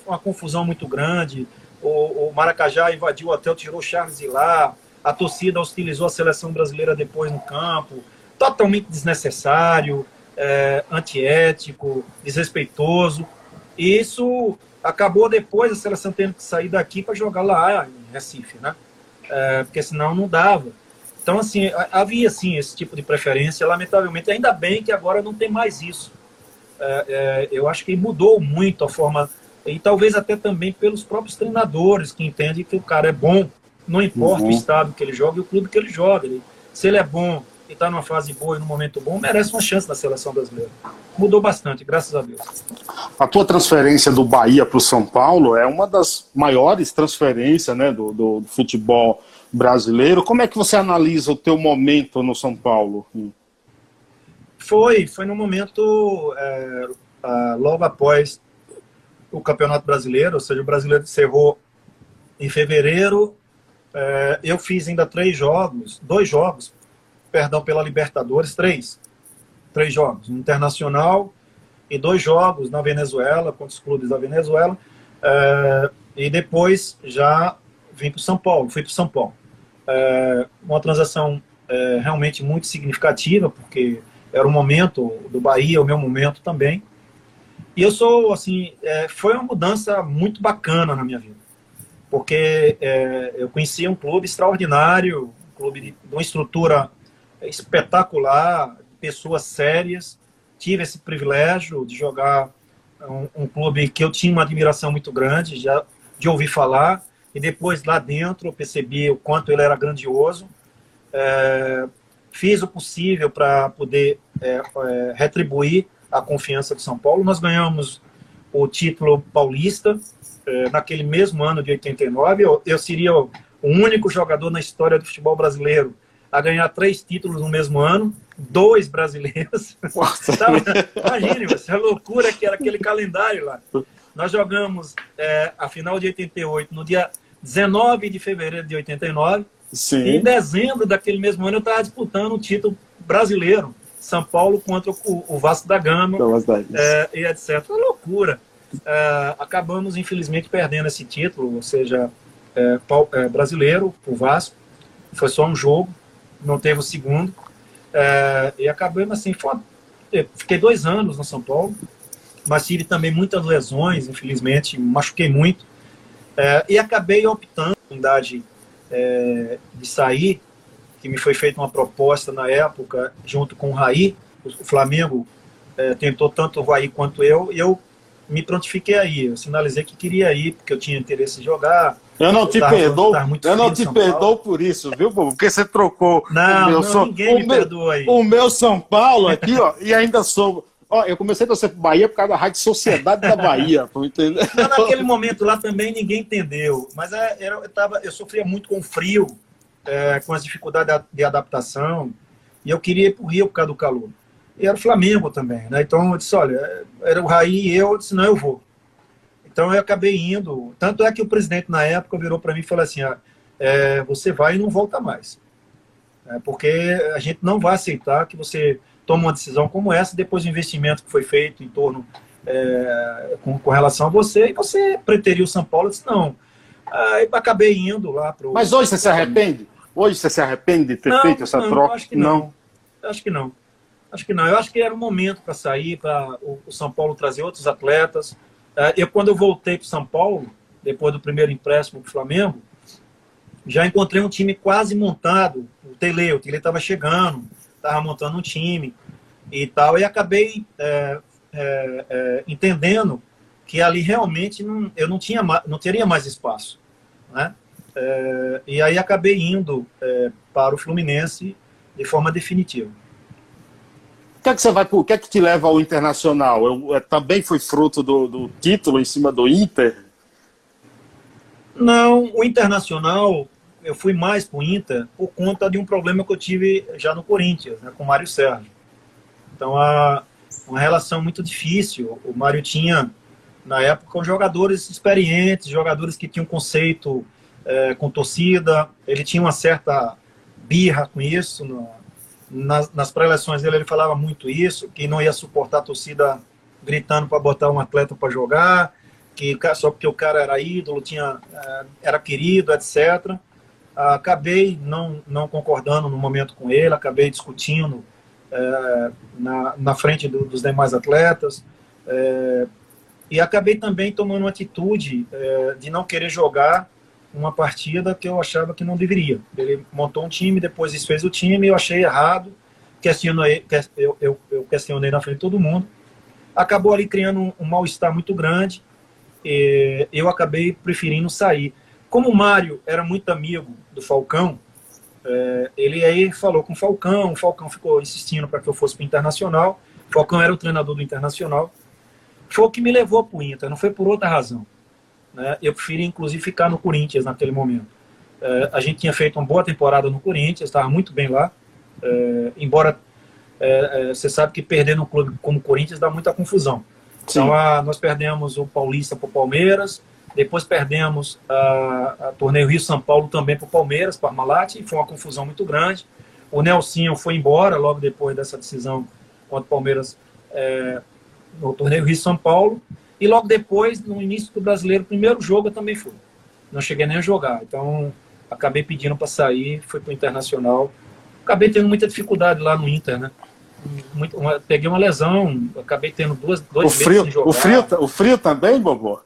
uma confusão muito grande. O, o, Maracajá invadiu o hotel, tirou o Charles de lá. A torcida hostilizou a seleção brasileira depois no campo. Totalmente desnecessário, é, antiético, desrespeitoso. E isso acabou depois a seleção tendo que sair daqui para jogar lá em Recife, né? É, porque senão não dava. Então, assim, havia, sim, esse tipo de preferência. Lamentavelmente, ainda bem que agora não tem mais isso. É, é, eu acho que mudou muito a forma, e talvez até também pelos próprios treinadores, que entendem que o cara é bom, não importa uhum. o estado que ele joga e o clube que ele joga. Ele, se ele é bom e está numa fase boa e num momento bom, merece uma chance na seleção brasileira. Mudou bastante, graças a Deus. A tua transferência do Bahia para o São Paulo é uma das maiores transferências né, do, do, futebol brasileiro. Como é que você analisa o teu momento no São Paulo? Foi, foi no momento é, logo após o Campeonato Brasileiro, ou seja, o brasileiro encerrou em fevereiro. É, eu fiz ainda três jogos, dois jogos perdão, pela Libertadores, três. Três jogos. Um internacional e dois jogos na Venezuela, contra os clubes da Venezuela. É, e depois já vim para o São Paulo, fui para o São Paulo. É, uma transação é, realmente muito significativa, porque era o momento do Bahia, o meu momento também. E eu sou, assim, foi uma mudança muito bacana na minha vida, porque eu conheci um clube extraordinário, um clube de, de uma estrutura espetacular, pessoas sérias. Tive esse privilégio de jogar um, um, clube que eu tinha uma admiração muito grande, já de ouvir falar, e depois lá dentro eu percebi o quanto ele era grandioso. É, fiz o possível para poder é, é, retribuir a confiança do São Paulo. Nós ganhamos o título paulista é, naquele mesmo ano de 89. Eu, eu seria o único jogador na história do futebol brasileiro a ganhar três títulos no mesmo ano, dois brasileiros. Imagine, você, a loucura que era aquele calendário lá. Nós jogamos é, a final de 88 no dia 19 de fevereiro de 89. Sim. E em dezembro daquele mesmo ano eu estava disputando o título brasileiro. São Paulo contra o, o Vasco da Gama é, e etc. Uma loucura. É, acabamos, infelizmente, perdendo esse título, ou seja, é, é, brasileiro, o Vasco. Foi só um jogo não teve o segundo. É, e acabamos assim, foi, fiquei dois anos no São Paulo, mas tive também muitas lesões, infelizmente, machuquei muito. É, e acabei optando a idade é, de sair, que me foi feita uma proposta na época, junto com o Raí, o Flamengo é, tentou tanto o Raí quanto eu, e eu me prontifiquei aí, eu sinalizei que queria ir, porque eu tinha interesse em jogar, eu não te perdoo, eu não te perdoo por isso, viu, Porque você trocou não, o meu não, São ninguém o me perdoa aí. O meu São Paulo aqui, ó, e ainda sou. Ó, eu comecei a torcer pro Bahia por causa da Rádio Sociedade da Bahia, entendeu? Não, naquele momento lá também ninguém entendeu, mas é, era, eu, tava, eu sofria muito com frio, é, com as dificuldades de adaptação, e eu queria ir pro Rio por causa do calor. E era o Flamengo também, né? Então eu disse, olha, era o Raí e eu, eu disse, não, eu vou. Então eu acabei indo. Tanto é que o presidente na época virou para mim e falou assim: ah, é, você vai e não volta mais. É, porque a gente não vai aceitar que você tome uma decisão como essa depois do investimento que foi feito em torno é, com, com, relação a você e você preteriu São Paulo. Eu disse: não. Aí acabei indo lá para Mas hoje você se arrepende? Hoje você se arrepende de ter não, feito essa não, troca? Acho que não. não. Acho que não. Acho que não. Eu acho que era um momento para sair, para o, o São Paulo trazer outros atletas. É, eu, quando eu voltei para São Paulo, depois do primeiro empréstimo para o Flamengo, já encontrei um time quase montado. O Tele, o Tele estava chegando, estava montando um time e tal, e acabei é, é, é, entendendo que ali realmente não, eu não tinha não teria mais espaço, né? É, e aí acabei indo é, para o Fluminense de forma definitiva. O que é que você vai, o que é que te leva ao Internacional? Eu, é, também foi fruto do, do título em cima do Inter? Não, o Internacional eu fui mais para o Inter por conta de um problema que eu tive já no Corinthians, né, com o Mário Sérgio. Então, a, uma relação muito difícil. O Mário tinha, na época, jogadores experientes, jogadores que tinham conceito é, com torcida. Ele tinha uma certa birra com isso. No, nas, nas pré-eleções dele, ele falava muito isso, que não ia suportar a torcida gritando para botar um atleta para jogar, que só porque o cara era ídolo, tinha, é, era querido, etc. Acabei não, não concordando no momento com ele, acabei discutindo é, na, na frente do, dos demais atletas. É, e acabei também tomando uma atitude é, de não querer jogar uma partida que eu achava que não deveria. Ele montou um time, depois desfez o time, eu achei errado, questionei, eu, questionei na frente de todo mundo. Acabou ali criando um, um mal-estar muito grande, eu acabei preferindo sair. Como o Mário era muito amigo do Falcão, é, ele aí falou com o Falcão, o Falcão ficou insistindo para que eu fosse para o Internacional. O Falcão era o treinador do Internacional. Foi o que me levou para o Inter, não foi por outra razão. Né? Eu preferi, inclusive, ficar no Corinthians naquele momento. É, a gente tinha feito uma boa temporada no Corinthians, estava muito bem lá. É, embora é, é, você sabe que perder no clube como o Corinthians dá muita confusão. Sim. Então, a, nós perdemos o Paulista para o Palmeiras, depois perdemos a, a torneio Rio-São Paulo também para o Palmeiras, para Parmalat, foi uma confusão muito grande. O Nelsinho foi embora logo depois dessa decisão contra o Palmeiras é, no torneio Rio-São Paulo. E logo depois, no início do brasileiro, primeiro jogo eu também fui. Não cheguei nem a jogar. Então, acabei pedindo para sair, fui para o Internacional. Acabei tendo muita dificuldade lá no Inter, né? Muito, uma, peguei uma lesão, acabei tendo duas, dois o frio, sem jogar. O frio, o frio também, Bobô?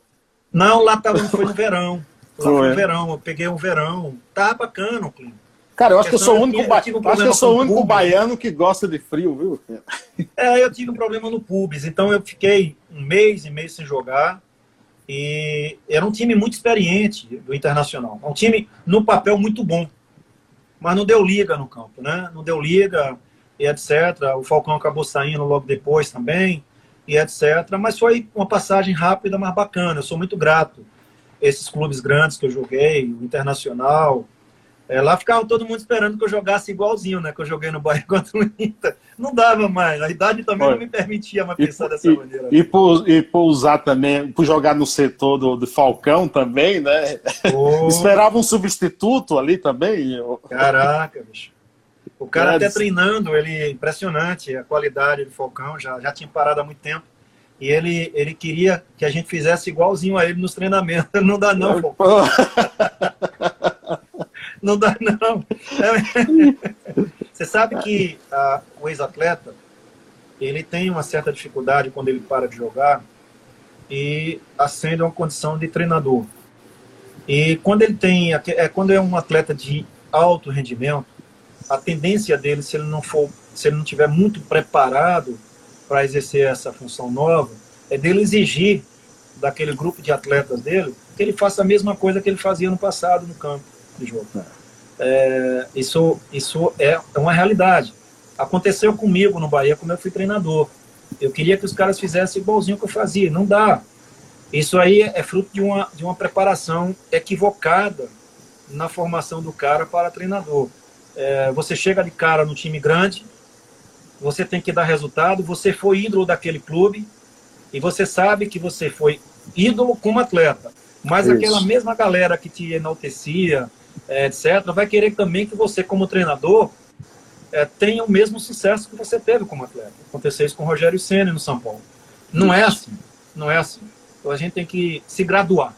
Não, lá tava, foi no verão. [laughs] Lá foi no verão, eu peguei um verão. Tá bacana o clima. Cara, eu acho que eu sou o único, ba... acho que eu sou o único baiano que gosta de frio, viu? É, eu tive um problema no pubis, então eu fiquei um mês e meio sem jogar. E era um time muito experiente do Internacional. Um time, no papel, muito bom. Mas não deu liga no campo, né? Não deu liga e etc. O Falcão acabou saindo logo depois também e etc. Mas foi uma passagem rápida, mas bacana. Eu sou muito grato. Esses clubes grandes que eu joguei, o Internacional, é, lá ficava todo mundo esperando que eu jogasse igualzinho, né? Que eu joguei no Bahia [laughs] contra o Inter. Não dava mais. A idade também Olha, não me permitia mais pensar e, dessa e, maneira. E por, e por usar também, por jogar no setor do, do Falcão também, né? Oh. [laughs] Esperava um substituto ali também. Caraca, bicho. O cara até treinando, ele é impressionante a qualidade do Falcão, já, já tinha parado há muito tempo. E ele, ele queria que a gente fizesse igualzinho a ele nos treinamentos. [laughs] Não dá não, Falcão. Não dá não. Você sabe que a, o ex-atleta, ele tem uma certa dificuldade quando ele para de jogar e ascende a uma condição de treinador. E quando ele tem, é quando é um atleta de alto rendimento, a tendência dele, se ele não for, se ele não tiver muito preparado para exercer essa função nova, é dele exigir daquele grupo de atletas dele que ele faça a mesma coisa que ele fazia no passado no campo jogo. É, isso, isso é, é uma realidade. Aconteceu comigo no Bahia quando eu fui treinador. Eu queria que os caras fizessem igualzinho que eu fazia. Não dá. Isso aí é fruto de uma, de uma preparação equivocada na formação do cara para treinador é, você chega de cara no time grande, você tem que dar resultado, você foi ídolo daquele clube e você sabe que você foi ídolo como atleta. Mas Isso. aquela mesma galera que te enaltecia, é, etc., vai querer também que você, como treinador, é, tenha o mesmo sucesso que você teve como atleta. Aconteceu isso com o Rogério Senna no São Paulo. Não é assim. Não é assim. Então a gente tem que se graduar.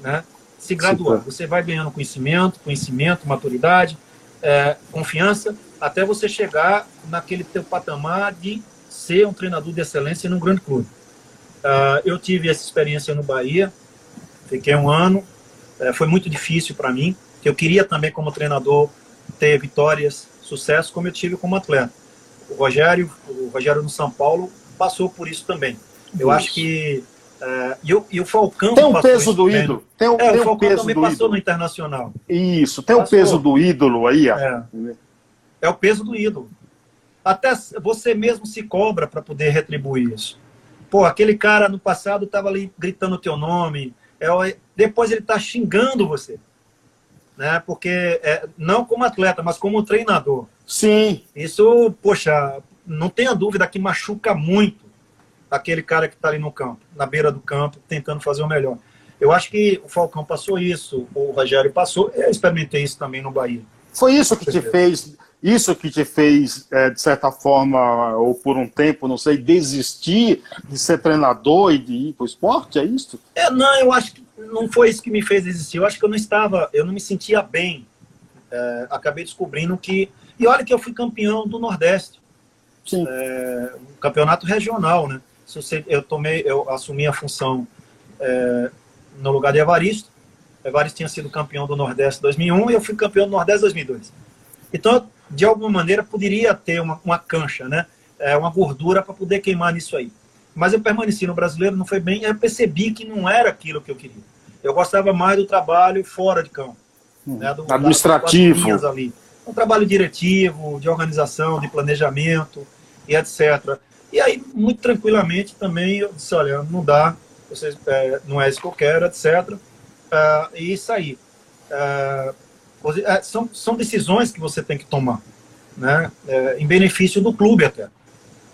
Né? Se graduar. Você vai ganhando conhecimento, conhecimento, maturidade, é, confiança, até você chegar naquele teu patamar de ser um treinador de excelência num grande clube. Uh, eu tive essa experiência no Bahia, fiquei um ano, uh, foi muito difícil para mim. Eu queria também, como treinador, ter vitórias, sucesso, como eu tive como atleta. O Rogério, o Rogério no São Paulo, passou por isso também. Eu isso. acho que É, e, o, e, o, Falcão. Tem o peso do ídolo. Tem o, é, tem o Falcão peso também do passou ídolo. no Internacional. Isso, tem o peso do ídolo aí. Ó. É. é o peso do ídolo. Até você mesmo se cobra para poder retribuir isso. Pô, aquele cara no passado estava ali gritando o teu nome, é, depois ele está xingando você. Né? Porque, é, não como atleta, mas como treinador. Sim. Isso, poxa, não tenha dúvida que machuca muito aquele cara que está ali no campo, na beira do campo, tentando fazer o melhor. Eu acho que o Falcão passou isso, o Rogério passou, eu experimentei isso também no Bahia. Foi isso que te fez, isso que te fez, é, de certa forma, ou por um tempo, não sei, desistir de ser treinador e de ir para o esporte, é isso? É, não, eu acho que não foi isso que me fez desistir. Eu acho que eu não estava, eu não me sentia bem. É, acabei descobrindo que. E olha que eu fui campeão do Nordeste. Sim. É, um campeonato regional, né? Eu tomei, eu assumi a função é, no lugar de Evaristo. Evaristo tinha sido campeão do Nordeste 2001 e eu fui campeão do Nordeste 2002. Então, de alguma maneira, poderia ter uma, uma cancha, né? É, uma gordura para poder queimar nisso aí. Mas eu permaneci no brasileiro, não foi bem, eu percebi que não era aquilo que eu queria. Eu gostava mais do trabalho fora de campo. Hum, né? do, administrativo. ali. Um trabalho diretivo, de organização, de planejamento e etc. E aí, muito tranquilamente, também eu disse, olha, não dá, vocês, é, não é isso que eu quero, etc. Uh, e sair. Uh, são, são decisões que você tem que tomar, né? É, em benefício do clube até.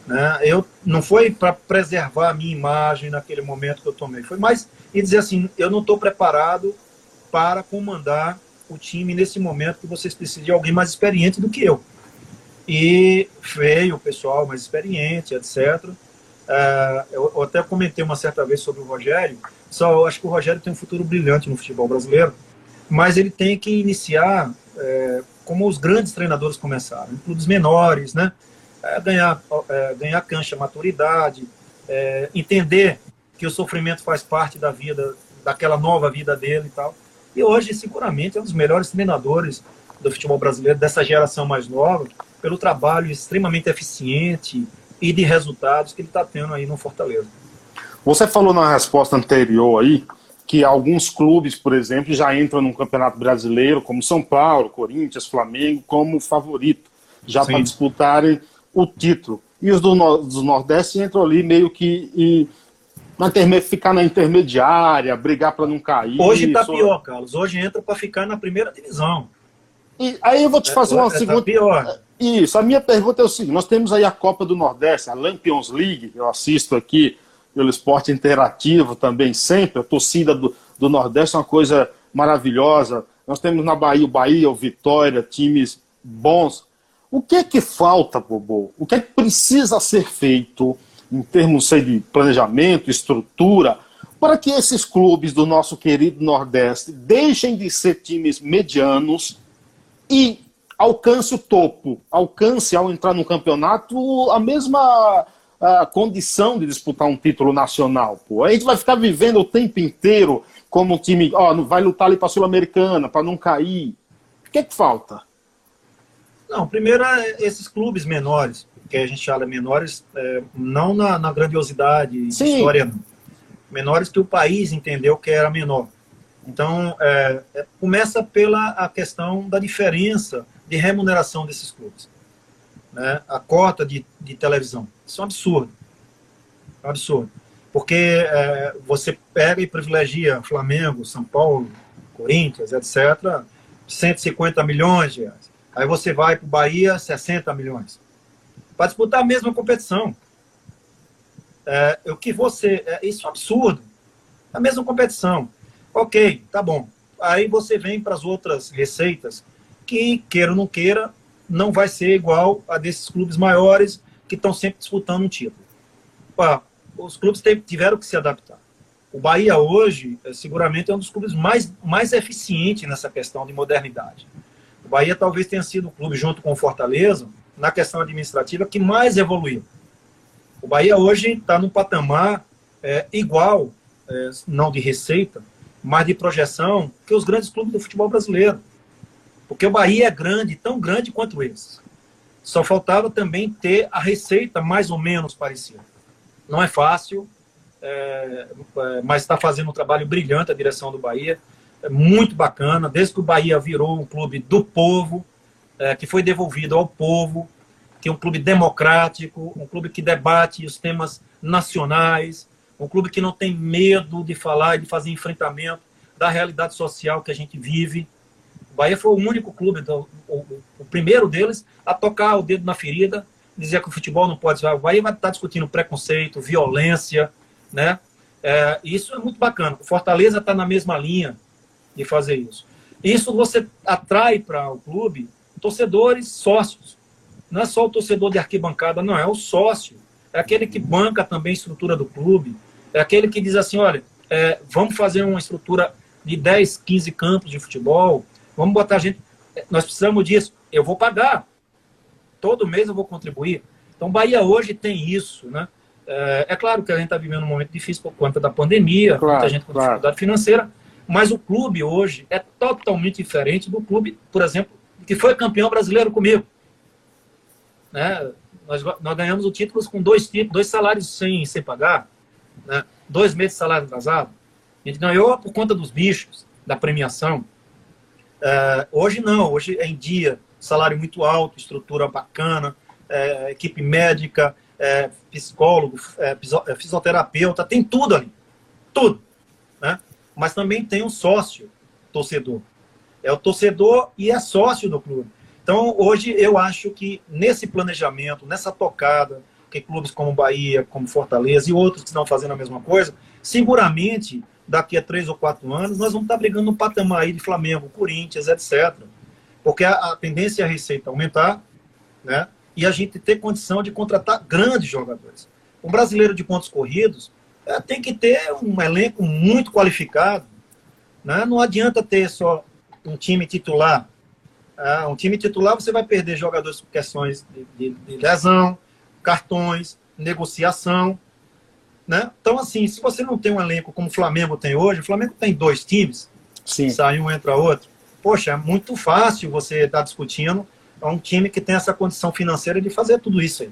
Né? Eu não foi para preservar a minha imagem naquele momento que eu tomei, foi mais e dizer assim, eu não estou preparado para comandar o time nesse momento que vocês precisam de alguém mais experiente do que eu. E veio o pessoal mais experiente, etc. Eu, eu, até comentei uma certa vez sobre o Rogério. Só eu acho que o Rogério tem um futuro brilhante no futebol brasileiro, mas ele tem que iniciar é, como os grandes treinadores começaram, em clubes menores, né? É, ganhar, é, ganhar cancha, maturidade, é, entender que o sofrimento faz parte da vida, daquela nova vida dele e tal. E hoje, seguramente, é um dos melhores treinadores do futebol brasileiro, dessa geração mais nova, pelo trabalho extremamente eficiente e de resultados que ele está tendo aí no Fortaleza. Você falou na resposta anterior aí que alguns clubes, por exemplo, já entram no Campeonato Brasileiro, como São Paulo, Corinthians, Flamengo, como favorito, já para disputarem o título. E os do, do Nordeste entram ali meio que e, na ficar na intermediária, brigar para não cair. Hoje está só... pior, Carlos. Hoje entra para ficar na primeira divisão. E aí eu vou te é, fazer é, uma é, segunda. Tá pior. Isso, a minha pergunta é o seguinte: nós temos aí a Copa do Nordeste, a Lampions League, eu assisto aqui pelo esporte interativo também sempre, a torcida do, do Nordeste é uma coisa maravilhosa. Nós temos na Bahia o Bahia, o Vitória, times bons. O que é que falta, Bobo? O que é que precisa ser feito em termos sei, de planejamento, estrutura, para que esses clubes do nosso querido Nordeste deixem de ser times medianos e alcance o topo, alcance ao entrar no campeonato a mesma a condição de disputar um título nacional. Pô. A gente vai ficar vivendo o tempo inteiro como um time, ó, vai lutar ali para a Sul-Americana, para não cair. O que é que falta? Não, primeiro é esses clubes menores, que a gente fala menores, é, não na, na, grandiosidade Sim. história, menores que o país entendeu que era menor. Então, é, é, começa pela a questão da diferença de remuneração desses clubes. Né? A cota de, de televisão. Isso é um absurdo. É um absurdo. Porque é, você pega e privilegia Flamengo, São Paulo, Corinthians, etc., 150 milhões de reais. Aí você vai para o Bahia, 60 milhões. Para disputar a mesma competição. É, o que você. É, isso é um absurdo. A mesma competição. Ok, tá bom. Aí você vem para as outras receitas, que, queira ou não queira, não vai ser igual a desses clubes maiores que estão sempre disputando um título. Os clubes tiveram que se adaptar. O Bahia hoje, é, seguramente, é um dos clubes mais, mais eficientes nessa questão de modernidade. O Bahia talvez tenha sido o clube, junto com o Fortaleza, na questão administrativa, que mais evoluiu. O Bahia hoje está num patamar é, igual, é, não de receita, mas de projeção, que os grandes clubes do futebol brasileiro. Porque o Bahia é grande, tão grande quanto esses. Só faltava também ter a receita mais ou menos parecida. Não é fácil, é, mas está fazendo um trabalho brilhante a direção do Bahia. É muito bacana, desde que o Bahia virou um clube do povo, é, que foi devolvido ao povo, que é um clube democrático, um clube que debate os temas nacionais, um clube que não tem medo de falar e de fazer enfrentamento da realidade social que a gente vive. O Bahia foi o único clube, do, o, o, primeiro deles, a tocar o dedo na ferida, dizer que o futebol não pode. O Bahia vai estar discutindo preconceito, violência, né? É, isso é muito bacana. O Fortaleza está na mesma linha de fazer isso. Isso você atrai para o clube torcedores sócios. Não é só o torcedor de arquibancada, não, é o sócio. É aquele que banca também a estrutura do clube. É aquele que diz assim: olha, é, vamos fazer uma estrutura de 10, 15 campos de futebol, vamos botar gente. Nós precisamos disso. Eu vou pagar. Todo mês eu vou contribuir. Então, Bahia hoje tem isso, né? É, é claro que a gente está vivendo um momento difícil por conta da pandemia, claro, muita gente com claro. dificuldade financeira, mas o clube hoje é totalmente diferente do clube, por exemplo, que foi campeão brasileiro comigo. Né? Nós, nós ganhamos o título com dois, dois salários sem, sem pagar, né? dois meses de salário atrasado. A gente ganhou por conta dos bichos, da premiação. É, hoje não, hoje é em dia, salário muito alto, estrutura bacana, é, equipe médica, é, psicólogo, é, é, fisioterapeuta, tem tudo ali. Tudo. Né? Mas também tem um sócio torcedor. É o torcedor e é sócio do clube. Então, hoje, eu acho que nesse planejamento, nessa tocada, que clubes como Bahia, como Fortaleza e outros que estão fazendo a mesma coisa, seguramente, daqui a três ou quatro anos, nós vamos estar brigando no patamar aí de Flamengo, Corinthians, etc. Porque a, a tendência é a receita aumentar, né? e a gente ter condição de contratar grandes jogadores. Um brasileiro de pontos corridos é, tem que ter um elenco muito qualificado. Né? Não adianta ter só um time titular. É, um time titular você vai perder jogadores por questões de, de, de lesão, cartões, negociação. Né? Então, assim, se você não tem um elenco como o Flamengo tem hoje, o Flamengo tem dois times, Sim. sai um, entra outro. Poxa, é muito fácil você estar tá discutindo é um time que tem essa condição financeira de fazer tudo isso aí.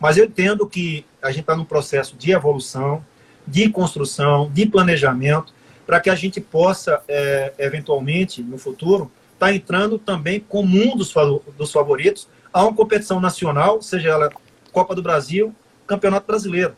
Mas eu entendo que a gente está num processo de evolução, de construção, de planejamento, para que a gente possa, é, eventualmente, no futuro, estar tá entrando também como um dos, dos favoritos a uma competição nacional, seja ela Copa do Brasil, Campeonato Brasileiro,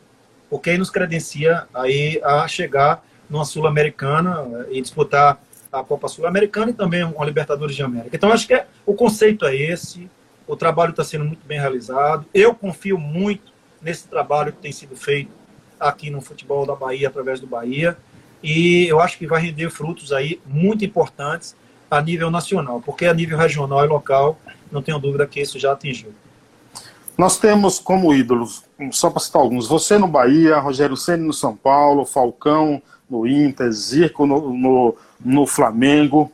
porque aí nos credencia aí a chegar numa Sul-Americana e disputar a Copa Sul-Americana e também uma Libertadores de América. Então, acho que é, o conceito é esse, o trabalho está sendo muito bem realizado. Eu confio muito nesse trabalho que tem sido feito aqui no futebol da Bahia, através do Bahia, e eu acho que vai render frutos aí muito importantes a nível nacional, porque a nível regional e local, não tenho dúvida que isso já atingiu. Nós temos como ídolos, só para citar alguns, você no Bahia, Rogério Ceni no São Paulo, Falcão no Inter, Zico no, no, no Flamengo.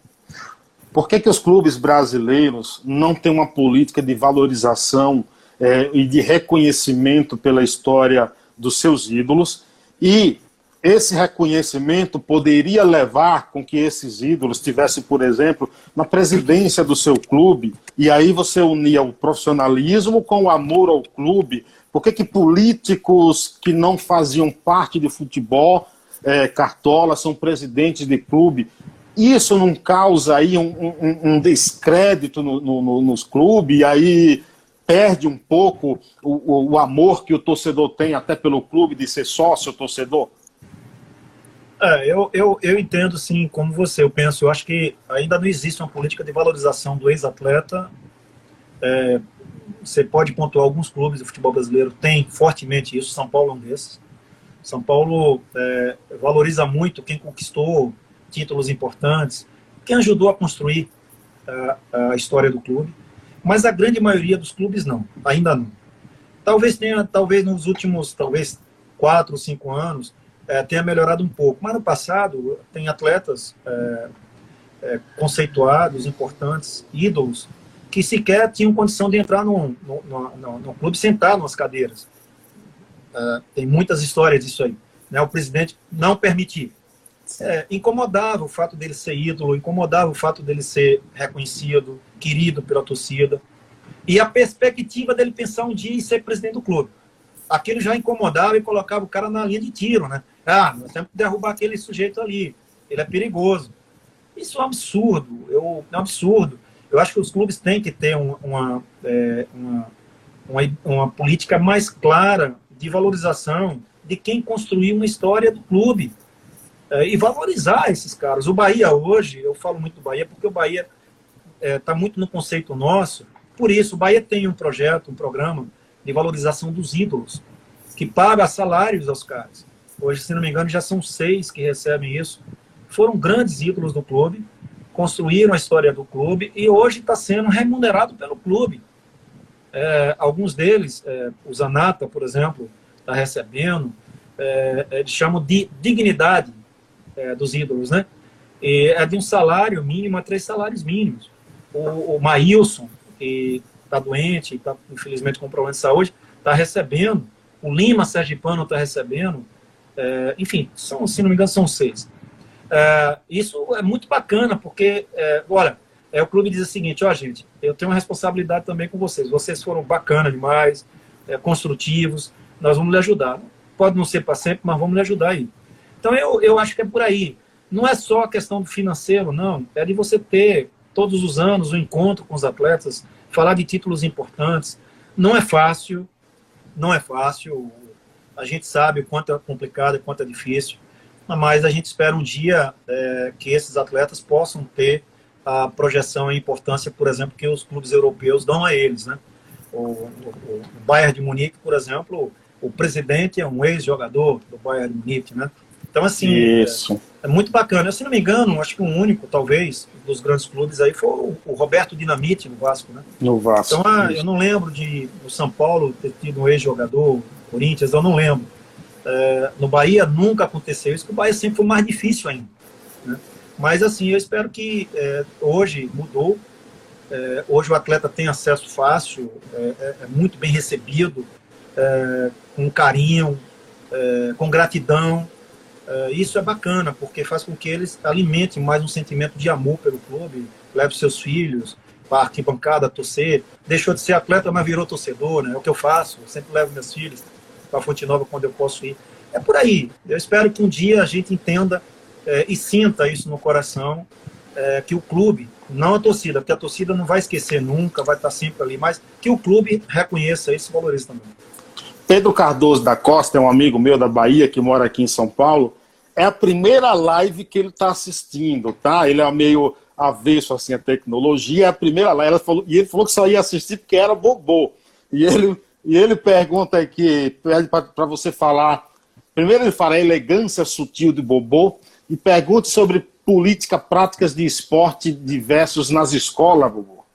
Por que, que os clubes brasileiros não têm uma política de valorização é, e de reconhecimento pela história dos seus ídolos? E esse reconhecimento poderia levar com que esses ídolos estivessem, por exemplo, na presidência do seu clube, e aí você unia o profissionalismo com o amor ao clube. Por que, que políticos que não faziam parte de futebol é, Cartola, são presidentes de clube. Isso não causa aí um, um, um descrédito no, no, nos clubes, e aí perde um pouco o, o, amor que o torcedor tem até pelo clube de ser sócio torcedor? É, eu, eu, eu entendo sim, como você, eu penso, eu acho que ainda não existe uma política de valorização do ex-atleta. É, você pode pontuar alguns clubes do futebol brasileiro, tem fortemente isso, São Paulo é um desses. São Paulo é, valoriza muito quem conquistou títulos importantes, quem ajudou a construir a, a, história do clube, mas a grande maioria dos clubes não, ainda não. Talvez tenha, talvez nos últimos, talvez quatro cinco anos, é, tenha melhorado um pouco, mas no passado tem atletas é, é conceituados, importantes, ídolos, que sequer tinham condição de entrar no, no, no, no clube sentar nas cadeiras. Uh, tem muitas histórias disso aí. Né? O presidente não permitir. É, incomodava o fato dele ser ídolo, incomodava o fato dele ser reconhecido, querido pela torcida. E a perspectiva dele pensar um dia em ser presidente do clube. Aquilo já incomodava e colocava o cara na linha de tiro, né? Ah, nós temos que derrubar aquele sujeito ali, ele é perigoso. Isso é um absurdo, eu, é um absurdo. Eu acho que os clubes têm que ter uma, uma, é, uma, uma, uma política mais clara de valorização de quem construiu uma história do clube é, e valorizar esses caras. O Bahia hoje, eu falo muito do Bahia porque o Bahia está é, tá muito no conceito nosso. Por isso, o Bahia tem um projeto, um programa de valorização dos ídolos, que paga salários aos caras. Hoje, se não me engano, já são seis que recebem isso. Foram grandes ídolos do clube, construíram a história do clube e hoje está sendo remunerado pelo clube. É, alguns deles, é, o Zanata, por exemplo, está recebendo, é, eles chamam de dignidade é, dos ídolos, né? E é de um salário mínimo a três salários mínimos. O, o Maílson, que está doente, está infelizmente com problema de saúde, está recebendo. O Lima Sergipano está recebendo. É, enfim, são, se não me engano, são seis. É, isso é muito bacana, porque, é, olha, é, o clube diz o seguinte, ó, gente, eu tenho uma responsabilidade também com vocês. Vocês foram bacanas demais, é, construtivos, nós vamos lhe ajudar. Pode não ser para sempre, mas vamos lhe ajudar aí. Então, eu, eu acho que é por aí. Não é só a questão do financeiro, não. É de você ter, todos os anos, um encontro com os atletas, falar de títulos importantes. Não é fácil, não é fácil. A gente sabe o quanto é complicado e quanto é difícil, mas a gente espera um dia é, que esses atletas possam ter a projeção e importância, por exemplo, que os clubes europeus dão a eles, né? O, o, o Bayern de Munique, por exemplo, o presidente é um ex-jogador do Bayern de Munique, né? Então, assim, Isso. É, é, muito bacana. Se não me engano, acho que o um único, talvez, dos grandes clubes aí foi o, o, Roberto Dinamite no Vasco, né? No Vasco. Então, ah, eu não lembro de o São Paulo ter tido um ex-jogador, Corinthians, eu não lembro. É, no Bahia nunca aconteceu isso, que o Bahia sempre foi mais difícil ainda. Né? Mas, assim, eu espero que é, hoje mudou. É, hoje o atleta tem acesso fácil, é, é, é muito bem recebido, com carinho, com gratidão. Isso é bacana, porque faz com que eles alimentem mais um sentimento de amor pelo clube, leve seus filhos para arquibancada torcer. Deixou de ser atleta, mas virou torcedor, né? É o que eu faço, eu sempre levo meus filhos para Fonte Nova quando eu posso ir. É por aí. Eu espero que um dia a gente entenda é, e sinta isso no coração, é, que o clube, não a torcida, porque a torcida não vai esquecer nunca, vai estar sempre ali, mas que o clube reconheça isso e valorize também. Pedro Cardoso da Costa é um amigo meu da Bahia que mora aqui em São Paulo é a primeira live que ele está assistindo, tá? Ele é meio avesso assim a tecnologia, é a primeira live. Ela falou, e ele falou que só ia assistir porque era bobô. E ele, e ele pergunta aqui, pede para você falar. Primeiro ele fala a elegância sutil de bobô e pergunta sobre política, práticas de esporte diversos nas escolas, bobô.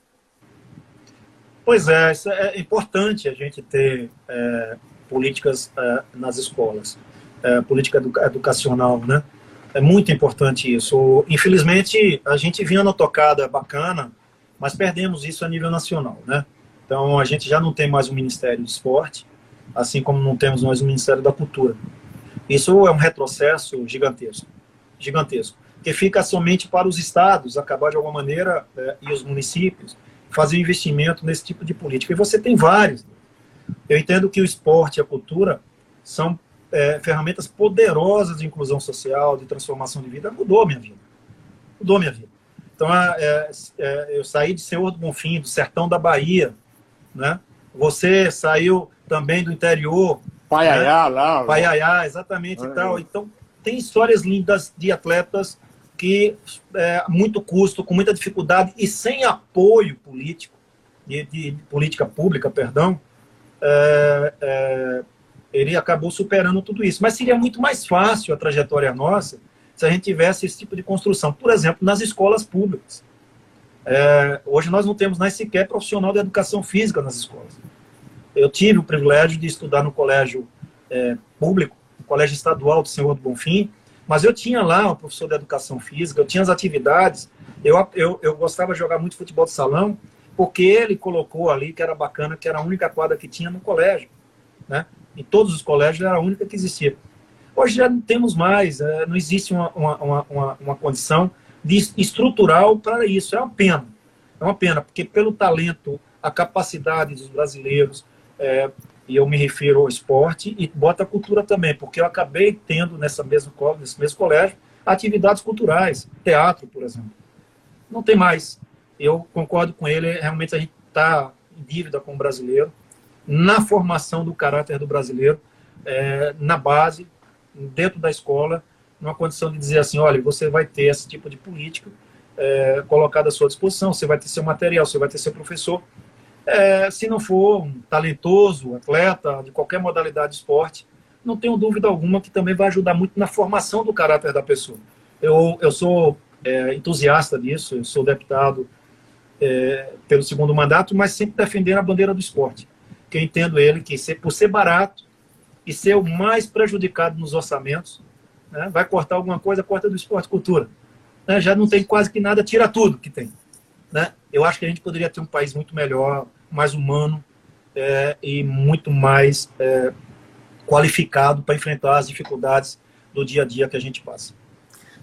Pois é, é importante a gente ter é, políticas é, nas escolas é, política educacional, né? É muito importante isso. Infelizmente, a gente vinha na tocada bacana, mas perdemos isso a nível nacional, né? Então, a gente já não tem mais o Ministério do Esporte, assim como não temos mais o Ministério da Cultura. Isso é um retrocesso gigantesco, gigantesco, que fica somente para os estados acabar de alguma maneira é, e os municípios fazer investimento nesse tipo de política. E você tem vários. Eu entendo que o esporte e a cultura são é, ferramentas poderosas de inclusão social, de transformação de vida, mudou minha vida. Mudou minha vida. Então, é, é, eu saí de Senhor do Bonfim, do sertão da Bahia, né? Você saiu também do interior. Paiaiá, né? lá. Paiaiá, exatamente e tal. Então, tem histórias lindas de atletas que, é, muito custo, com muita dificuldade e sem apoio político, de, de política pública, perdão, é, é, ele acabou superando tudo isso. Mas seria muito mais fácil a trajetória nossa se a gente tivesse esse tipo de construção. Por exemplo, nas escolas públicas. É, hoje nós não temos nem sequer profissional de educação física nas escolas. Eu tive o privilégio de estudar no colégio é, público, no colégio estadual do Senhor do Bonfim, mas eu tinha lá um professor de educação física, eu tinha as atividades, eu, eu, eu gostava de jogar muito futebol de salão, porque ele colocou ali que era bacana, que era a única quadra que tinha no colégio. Né? em todos os colégios, era a única que existia. Hoje já não temos mais, é, não existe uma, uma, uma, uma condição de, estrutural para isso. É uma pena. É uma pena, porque pelo talento, a capacidade dos brasileiros, é, e eu me refiro ao esporte e bota a cultura também, porque eu acabei tendo nessa mesma, nesse mesmo colégio atividades culturais, teatro, por exemplo. Não tem mais. Eu concordo com ele, realmente a gente está em dívida com o brasileiro, na formação do caráter do brasileiro, é, na base, dentro da escola, numa condição de dizer assim, olha, você vai ter esse tipo de política é, colocada à sua disposição, você vai ter seu material, você vai ter seu professor. É, se não for um talentoso, atleta, de qualquer modalidade de esporte, não tenho dúvida alguma que também vai ajudar muito na formação do caráter da pessoa. Eu, eu sou é, entusiasta disso, eu sou deputado é, pelo segundo mandato, mas sempre defendendo a bandeira do esporte. Que eu entendo ele que ser, por ser barato e ser o mais prejudicado nos orçamentos, né, vai cortar alguma coisa, corta do esporte cultura. Né, já não tem quase que nada, tira tudo que tem. Né? Eu acho que a gente poderia ter um país muito melhor, mais humano é, e muito mais é, qualificado para enfrentar as dificuldades do dia a dia que a gente passa.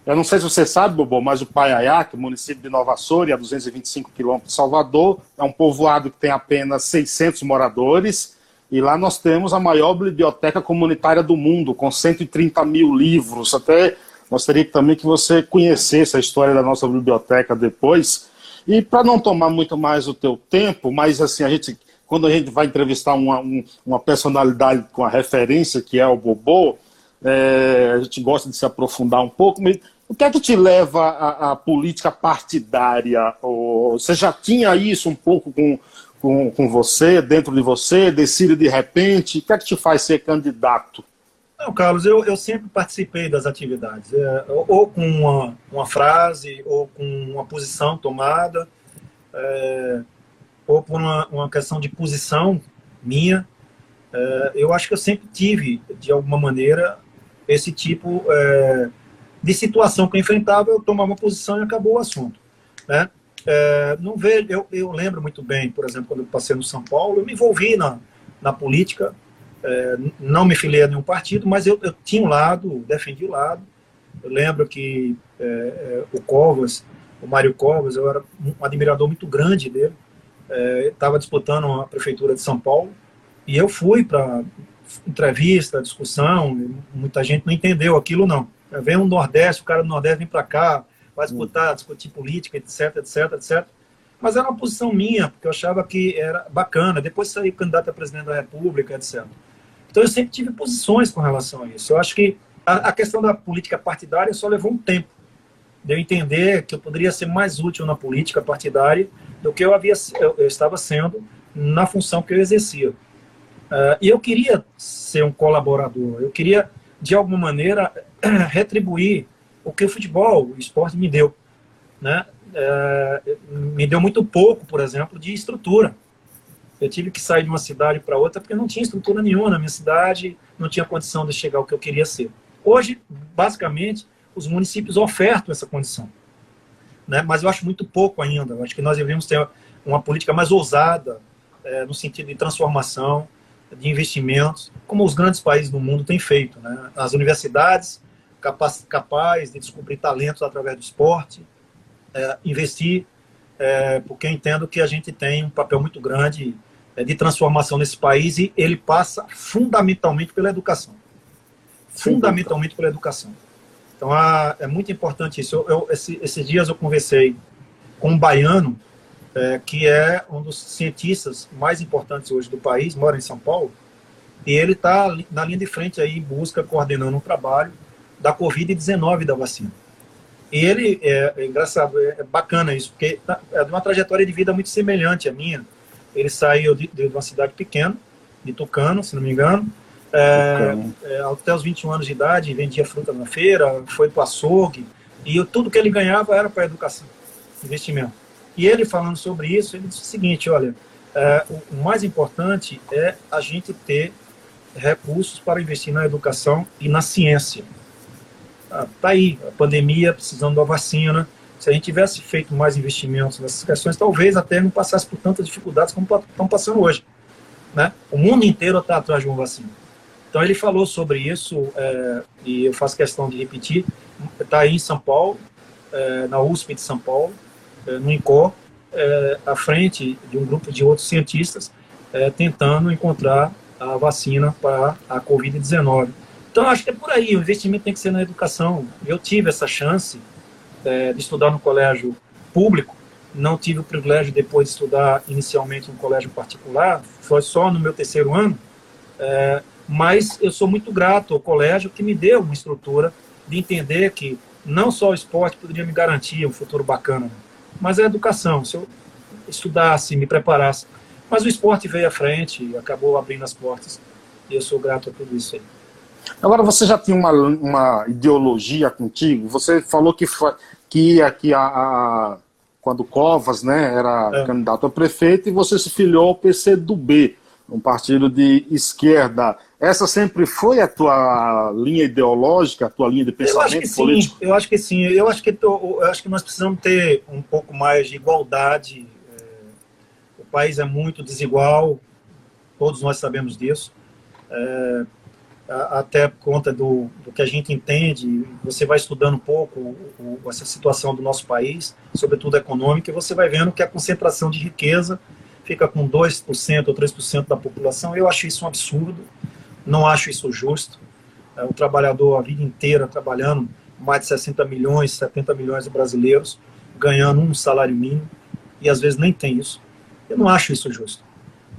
Eu não sei se você sabe, Bobo, mas o Paiaiá, que é o município de Nova Soura, a 225 quilômetros de Salvador, é um povoado que tem apenas 600 moradores, e lá nós temos a maior biblioteca comunitária do mundo, com 130 mil livros. Até gostaria também que você conhecesse a história da nossa biblioteca depois. E para não tomar muito mais o teu tempo, mas assim, a gente quando a gente vai entrevistar uma, um, uma personalidade com a referência, que é o Bobô, é, a gente gosta de se aprofundar um pouco, mas o que é que te leva à, à política partidária? Ou, você já tinha isso um pouco com, com, com você, dentro de você, decide de repente? O que é que te faz ser candidato? Não, Carlos, eu, eu sempre participei das atividades, é, ou com uma, uma frase, ou com uma posição tomada. É, ou por uma, uma questão de posição minha, é, eu acho que eu sempre tive, de alguma maneira, esse tipo é, de situação que eu enfrentava, eu tomava uma posição e acabou o assunto. Né? É, não vejo, eu, eu lembro muito bem, por exemplo, quando eu passei no São Paulo, eu me envolvi na, na política, é, não me filiei a nenhum partido, mas eu, eu tinha um lado, defendi o lado. Eu lembro que é, é, o Covas, o Mário Covas, eu era um admirador muito grande dele estava é, disputando a prefeitura de São Paulo e eu fui para entrevista, discussão, muita gente não entendeu aquilo não. Vem um Nordeste, o cara do Nordeste vem para cá, vai disputar, discutir política, etc, etc, etc. Mas era uma posição minha, porque eu achava que era bacana. Depois saí candidato a presidente da República, etc. Então eu sempre tive posições com relação a isso. Eu acho que a, a questão da política partidária só levou um tempo de eu entender que eu poderia ser mais útil na política partidária do que eu, havia, eu, eu estava sendo na função que eu exercia. Uh, e eu queria ser um colaborador, eu queria, de alguma maneira, [clears throat] retribuir o que o futebol, o esporte me deu. Né? Uh, me deu muito pouco, por exemplo, de estrutura. Eu tive que sair de uma cidade para outra porque não tinha estrutura nenhuma na minha cidade, não tinha condição de chegar ao que eu queria ser. Hoje, basicamente, os municípios ofertam essa condição né? mas eu acho muito pouco ainda. Eu acho que nós deveríamos ter uma política mais ousada é, no sentido de transformação, de investimentos, como os grandes países do mundo têm feito. Né? As universidades capaz, capazes de descobrir talentos através do esporte, é, investir, é, porque eu entendo que a gente tem um papel muito grande é, de transformação nesse país e ele passa fundamentalmente pela educação. Fundamentalmente pela educação. Então, a, é muito importante isso. Eu, eu, esse, esses dias eu conversei com um baiano, é, que é um dos cientistas mais importantes hoje do país, mora em São Paulo, e ele está na linha de frente aí, em busca, coordenando um trabalho da Covid-19 da vacina. E ele, é, é engraçado, é, é, bacana isso, porque tá, é de uma trajetória de vida muito semelhante à minha. Ele saiu de, de uma cidade pequena, de Tucano, se não me engano, é, é, até os 21 anos de idade, vendia fruta na feira, foi para o açougue, e tudo que ele ganhava era para educação, investimento. E ele falando sobre isso, ele disse o seguinte, olha, é, o, o mais importante é a gente ter recursos para investir na educação e na ciência. Ah, tá aí, a pandemia, precisando da vacina. Se a gente tivesse feito mais investimentos nessas questões, talvez até não passasse por tantas dificuldades como estão passando hoje. Né? O mundo inteiro está atrás de uma vacina. Então ele falou sobre isso é, e eu faço questão de repetir. Está aí em São Paulo, é, na USP de São Paulo, é, no INCOR, é, à frente de um grupo de outros cientistas, é, tentando encontrar a vacina para a Covid-19. Então, acho que é por aí, o investimento tem que ser na educação. Eu tive essa chance é, de estudar no colégio público, não tive o privilégio depois de estudar inicialmente no colégio particular, foi só no meu terceiro ano, é, mas eu sou muito grato ao colégio que me deu uma estrutura de entender que não só o esporte poderia me garantir um futuro bacana, mas a educação. Se eu estudasse, me preparasse. Mas o esporte veio à frente acabou abrindo as portas. E eu sou grato a tudo isso aí. Agora, você já tinha uma, uma ideologia contigo? Você falou que, que ia que a, a, quando Covas né, era é. candidato a prefeito e você se filiou ao PCdoB, um partido de esquerda. Essa sempre foi a tua linha ideológica, a tua linha de pensamento eu acho que político? Sim, eu acho que sim. Eu acho que, eu acho que nós precisamos ter um pouco mais de igualdade. É, o país é muito desigual, todos nós sabemos disso. É, até por conta do, do, que a gente entende, você vai estudando um pouco o, o, essa situação do nosso país, sobretudo econômica, e você vai vendo que a concentração de riqueza fica com 2% ou 3% da população. Eu acho isso um absurdo, não acho isso justo. É, o trabalhador a vida inteira trabalhando, mais de 60 milhões, 70 milhões de brasileiros, ganhando um salário mínimo, e às vezes nem tem isso. Eu não acho isso justo.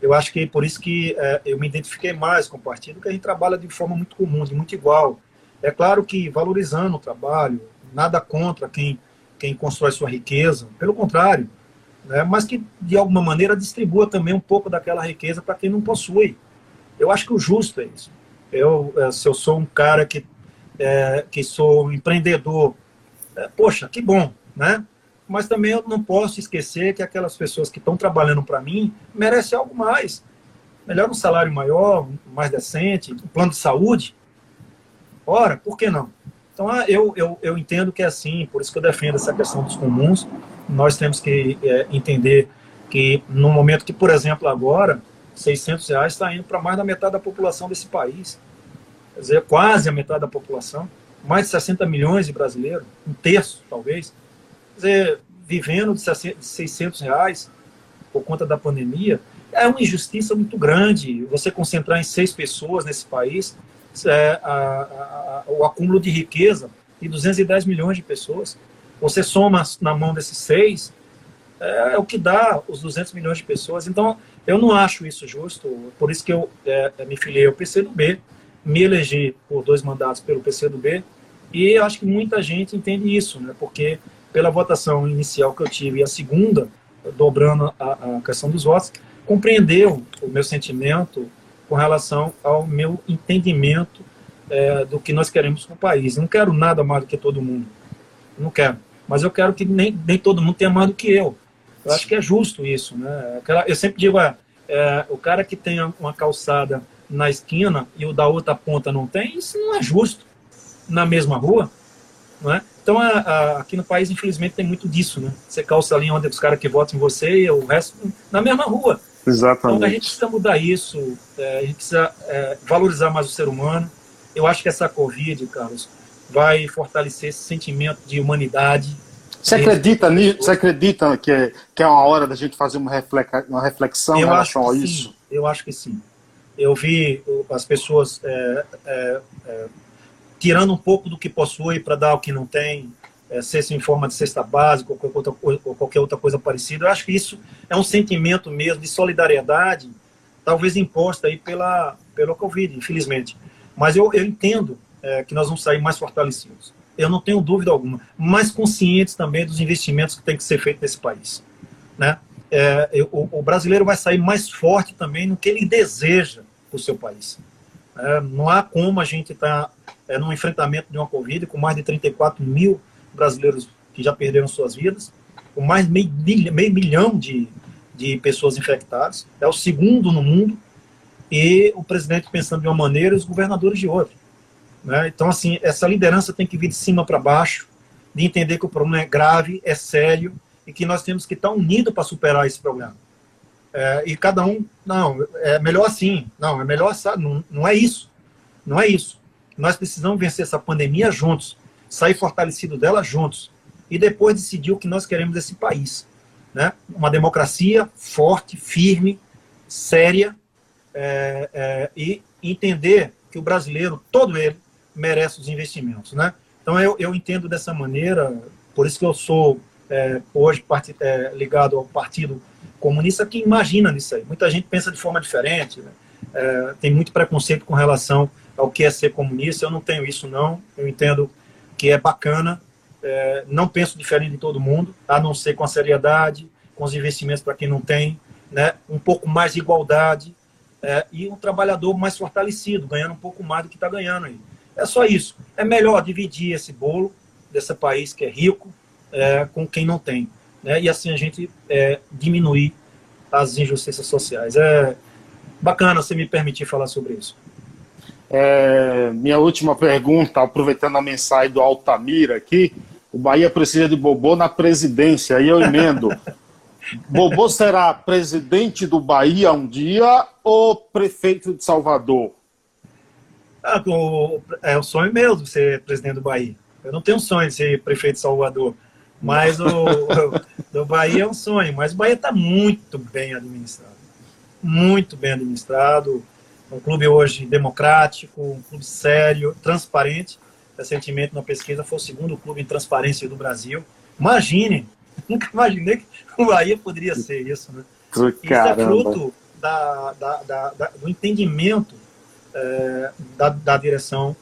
Eu acho que por isso que é, eu me identifiquei mais com o partido, que a gente trabalha de forma muito comum, de muito igual. É claro que valorizando o trabalho, nada contra quem, quem constrói sua riqueza, pelo contrário, né, mas que de alguma maneira distribua também um pouco daquela riqueza para quem não possui. Eu acho que o justo é isso. Eu, é, se eu sou um cara que, é, que sou um empreendedor, é, poxa, que bom, né? Mas também eu não posso esquecer que aquelas pessoas que estão trabalhando para mim merecem algo mais. Melhor um salário maior, mais decente, um plano de saúde. Ora, por que não? Então, ah, eu, eu, eu entendo que é assim, por isso que eu defendo essa questão dos comuns. Nós temos que é, entender que, no momento que, por exemplo, agora, 600 reais está indo para mais da metade da população desse país. Quer dizer, quase a metade da população. Mais de 60 milhões de brasileiros, um terço, talvez dizer, vivendo de 600 reais por conta da pandemia, é uma injustiça muito grande. Você concentrar em seis pessoas nesse país é, a, a, o acúmulo de riqueza de 210 milhões de pessoas. Você soma na mão desses seis, é, é, o que dá os 200 milhões de pessoas. Então, eu não acho isso justo. Por isso que eu é, me filiei ao PCdoB, me elegi por dois mandatos pelo PCdoB, e acho que muita gente entende isso, né? porque pela votação inicial que eu tive e a segunda, dobrando a, a questão dos votos, compreendeu o meu sentimento com relação ao meu entendimento é, do que nós queremos para o país. não quero nada mais do que todo mundo. Não quero. Mas eu quero que nem, nem todo mundo tenha mais do que eu. Eu acho que é justo isso. Né? Eu sempre digo, é, é, o cara que tem uma calçada na esquina e o da outra ponta não tem, isso não é justo. Na mesma rua, não é? Então, a, a, aqui no país, infelizmente, tem muito disso, né? Você calça ali onde os caras que votam em você e o resto na mesma rua. Exatamente. Então, a gente precisa mudar isso, é, a gente precisa é, valorizar mais o ser humano. Eu acho que essa Covid, Carlos, vai fortalecer esse sentimento de humanidade. Você acredita nisso? Você acredita que é, que é uma hora da gente fazer uma, reflexa, uma reflexão eu em relação a isso? Sim. Eu acho que sim. Eu vi as pessoas é, é, é tirando um pouco do que possui para dar o que não tem, é, em forma de cesta básica ou qualquer, outra, ou qualquer outra coisa parecida. Eu acho que isso é um sentimento mesmo de solidariedade, talvez imposta aí pela, pela Covid, infelizmente. Mas eu, eu entendo é, que nós vamos sair mais fortalecidos. Eu não tenho dúvida alguma. Mais conscientes também dos investimentos que tem que ser feito nesse país. Né? É, eu, o, o brasileiro vai sair mais forte também no que ele deseja para o seu país. É, não há como a gente estar tá, é, no enfrentamento de uma Covid com mais de 34 mil brasileiros que já perderam suas vidas, com mais meio, meio milhão de, de pessoas infectadas. É o segundo no mundo e o presidente pensando de uma maneira e os governadores de outra. Né? Então, assim, essa liderança tem que vir de cima para baixo, de entender que o problema é grave, é sério e que nós temos que estar unidos para superar esse problema. É, e cada um, não, é melhor assim, não, é melhor assim, não, não é isso, não é isso. Nós precisamos vencer essa pandemia juntos, sair fortalecido dela juntos, e depois decidir o que nós queremos desse país. Né? Uma democracia forte, firme, séria, é, é, e entender que o brasileiro, todo ele, merece os investimentos. Né? Então, eu, eu entendo dessa maneira, por isso que eu sou é, hoje part, é, ligado ao Partido Comunista, que imagina nisso aí. Muita gente pensa de forma diferente, né? É, tem muito preconceito com relação ao que é ser comunista. Eu não tenho isso, não. Eu entendo que é bacana. É, não penso diferente de todo mundo, a não ser com a seriedade, com os investimentos para quem não tem, né? um pouco mais de igualdade é, e um trabalhador mais fortalecido, ganhando um pouco mais do que está ganhando aí. É só isso. É melhor dividir esse bolo desse país que é rico é, com quem não tem. Né? E assim a gente é, diminuir as injustiças sociais. É bacana você me permitir falar sobre isso. É, minha última pergunta, aproveitando a mensagem do Altamira aqui, o Bahia precisa de Bobô na presidência, aí eu emendo. [laughs] Bobô será presidente do Bahia um dia ou prefeito de Salvador? Ah, é o sonho mesmo ser presidente do Bahia. Eu não tenho um sonho de ser prefeito de Salvador, mas o, o do Bahia é um sonho. Mas o Bahia está muito bem administrado, muito bem administrado. Um clube hoje democrático, um clube sério, transparente. Recentemente, na pesquisa, foi o segundo clube em transparência do Brasil. Imagine, [laughs] nunca imaginei que o Bahia poderia ser isso, né? Isso é fruto da, da, da, do entendimento é, da, da, direção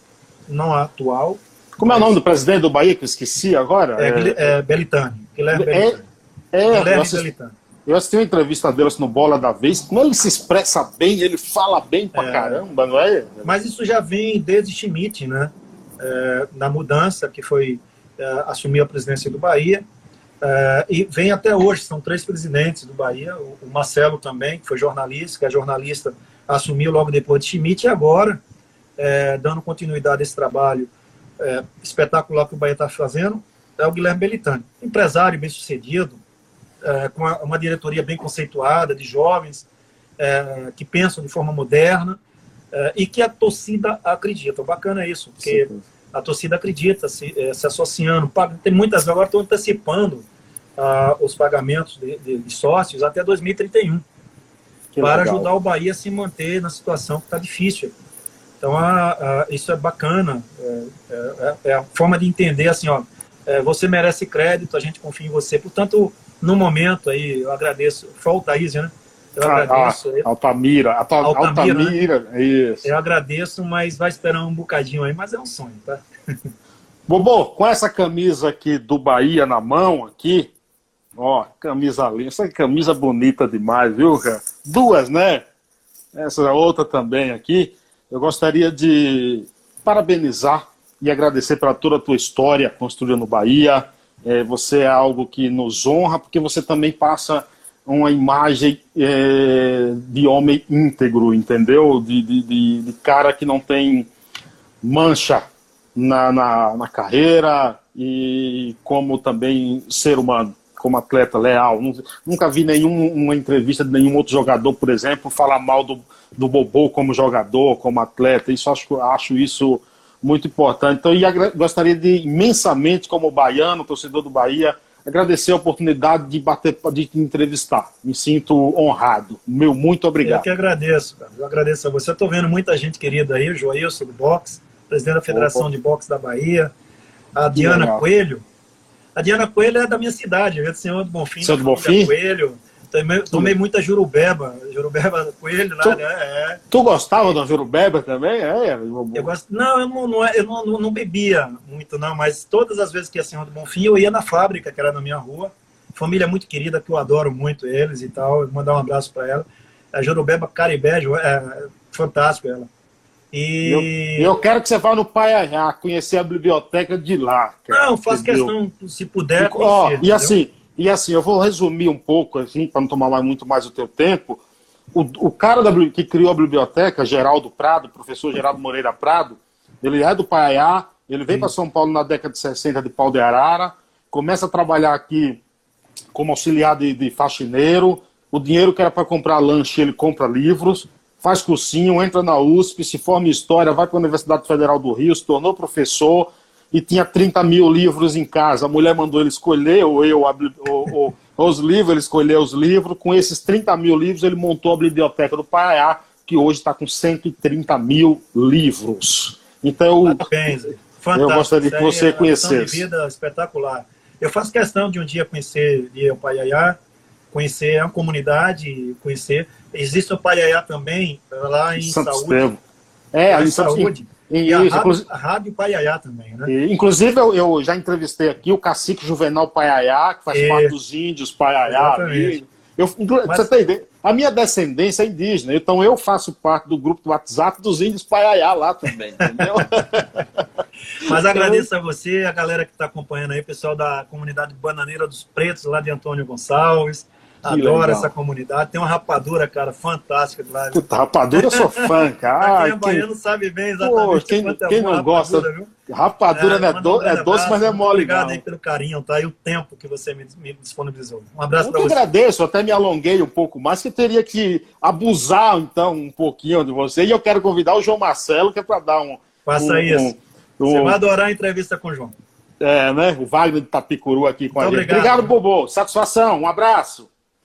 não atual. Como é o nome do presidente do Bahia, que eu esqueci agora? É, é, é Belitani. Guilherme é, Belitani. É, Guilherme eu assisti, Belitani. Eu assisti uma entrevista dele no Bola da Vez, como ele se expressa bem, ele fala bem pra é, caramba, não é? Mas isso já vem desde Schmidt, né? É, na mudança que foi é, assumir a presidência do Bahia. É, e vem até hoje, são três presidentes do Bahia, o, o Marcelo também, que foi jornalista, que é jornalista assumiu logo depois de Schmidt, e agora, é, dando continuidade a esse trabalho é, espetacular que o Bahia está fazendo, é o Guilherme Belitani. Empresário bem é, com uma diretoria bem conceituada, de jovens é, que pensam de forma moderna é, e que a torcida acredita. Bacana isso, porque Sim. a torcida acredita, se, se associando. Tem muitas, agora estão antecipando ah, os pagamentos de, de, de sócios até 2031 que para legal. ajudar o Bahia a se manter na situação que está difícil. Então, a, a, isso é bacana, é, é, é, a forma de entender assim, ó, você merece crédito, a gente confia em você. Portanto, no momento aí, eu agradeço, foi o Thaís, né? Eu ah, agradeço. Ah, Altamira, Altamira, Altamira né? isso. Eu agradeço, mas vai esperar um bocadinho aí, mas é um sonho, tá? [laughs] Bobô, com essa camisa aqui do Bahia na mão, aqui, Ó, camisa linda. Essa camisa bonita demais, viu, cara? Duas, né? Essa outra também aqui. Eu gostaria de parabenizar e agradecer pela toda a tua história construída no Bahia. É, você é algo que nos honra, porque você também passa uma imagem é, de homem íntegro, entendeu? De, de, de, cara que não tem mancha na, na, na carreira e como também ser humano como atleta leal. Nunca vi nenhuma entrevista de nenhum outro jogador, por exemplo, falar mal do, do Bobô como jogador, como atleta. Isso acho, acho isso muito importante. Então, eu gostaria de imensamente, como baiano, torcedor do Bahia, agradecer a oportunidade de bater, de te entrevistar. Me sinto honrado. Meu muito obrigado. Eu que agradeço, cara. Eu agradeço a você. Estou vendo muita gente querida aí, o Joilson do Boxe, presidente da Federação Opa. de Boxe da Bahia, a Diana Coelho, a Diana Coelho é da minha cidade, é do Senhor do Bonfim. Senhor do Bonfim? Coelho. Tomei, tomei muita jurubeba, jurubeba coelho lá, tu, né? É. Tu gostava da jurubeba também? É, eu gosto, não, eu, não, não, é, eu não, não, bebia muito, não, mas todas as vezes que ia Senhor do Bonfim, eu ia na fábrica, que era na minha rua. Família muito querida, que eu adoro muito eles e tal. Vou mandar um abraço para ela. A jurubeba caribé, é, fantástico ela. E eu, eu, quero que você vá no Paiaiá, conhecer a biblioteca de lá. Cara, Não, faço questão, se puder. Conhecer, ó, e assim, e assim, eu vou resumir um pouco, assim, para não tomar muito mais o teu tempo. O, o cara da, que criou a biblioteca, Geraldo Prado, professor Geraldo Moreira Prado, ele é do Paiaiá, ele veio para São Paulo na década de 60 de pau de arara, começa a trabalhar aqui como auxiliar de, de faxineiro. O dinheiro que era para comprar lanche, ele compra livros faz cursinho, entra na USP, se forma em História, vai para a Universidade Federal do Rio, se tornou professor e tinha 30 mil livros em casa. A mulher mandou ele escolher, ou eu, ou, ou, os livros, ele escolheu os livros. Com esses 30 mil livros, ele montou a biblioteca do Pará, que hoje está com 130 mil livros. Então, Parabéns. eu gostaria que você é conhecesse. De vida espetacular. Eu faço questão de um dia conhecer o Paiaiá, conhecer a comunidade, conhecer. Existe o Paiaiá também, lá em Santo saúde. É, em saúde. Em, e a isso, rádio, a rádio Paiaiá também, né? E, inclusive, eu, eu, já entrevistei aqui o cacique Juvenal Paiaiá, que faz É. parte dos índios Paiaiá. Eu, Mas- você tem ideia? A minha descendência é indígena, então eu faço parte do grupo do WhatsApp dos índios Paiaiá lá também, entendeu? [laughs] Mas agradeço a você, a galera que está acompanhando aí, pessoal da comunidade Bananeira dos Pretos, lá de Antônio Gonçalves. Adoro essa comunidade. Tem uma rapadura, cara, fantástica lá. Puta, rapadura eu sou [laughs] fã, cara. Quem é baiano sabe bem exatamente Pô, quem- quanto é quem não a gosta- rapadura, viu? rapadura é, um do- é doce, mas é mole, Obrigado não. aí pelo carinho, tá? E o tempo que você me, me disponibilizou. Um abraço Eu para você. agradeço, até me alonguei um pouco mais, que teria que abusar, então, um pouquinho de você. E eu quero convidar o João Marcelo, que é para dar um. Faça um- isso. um- Você vai adorar a entrevista com o João. é, né? O Wagner de Tapicuru aqui com Muito a gente. obrigado. Obrigado, Bobo. Satisfação. Um abraço.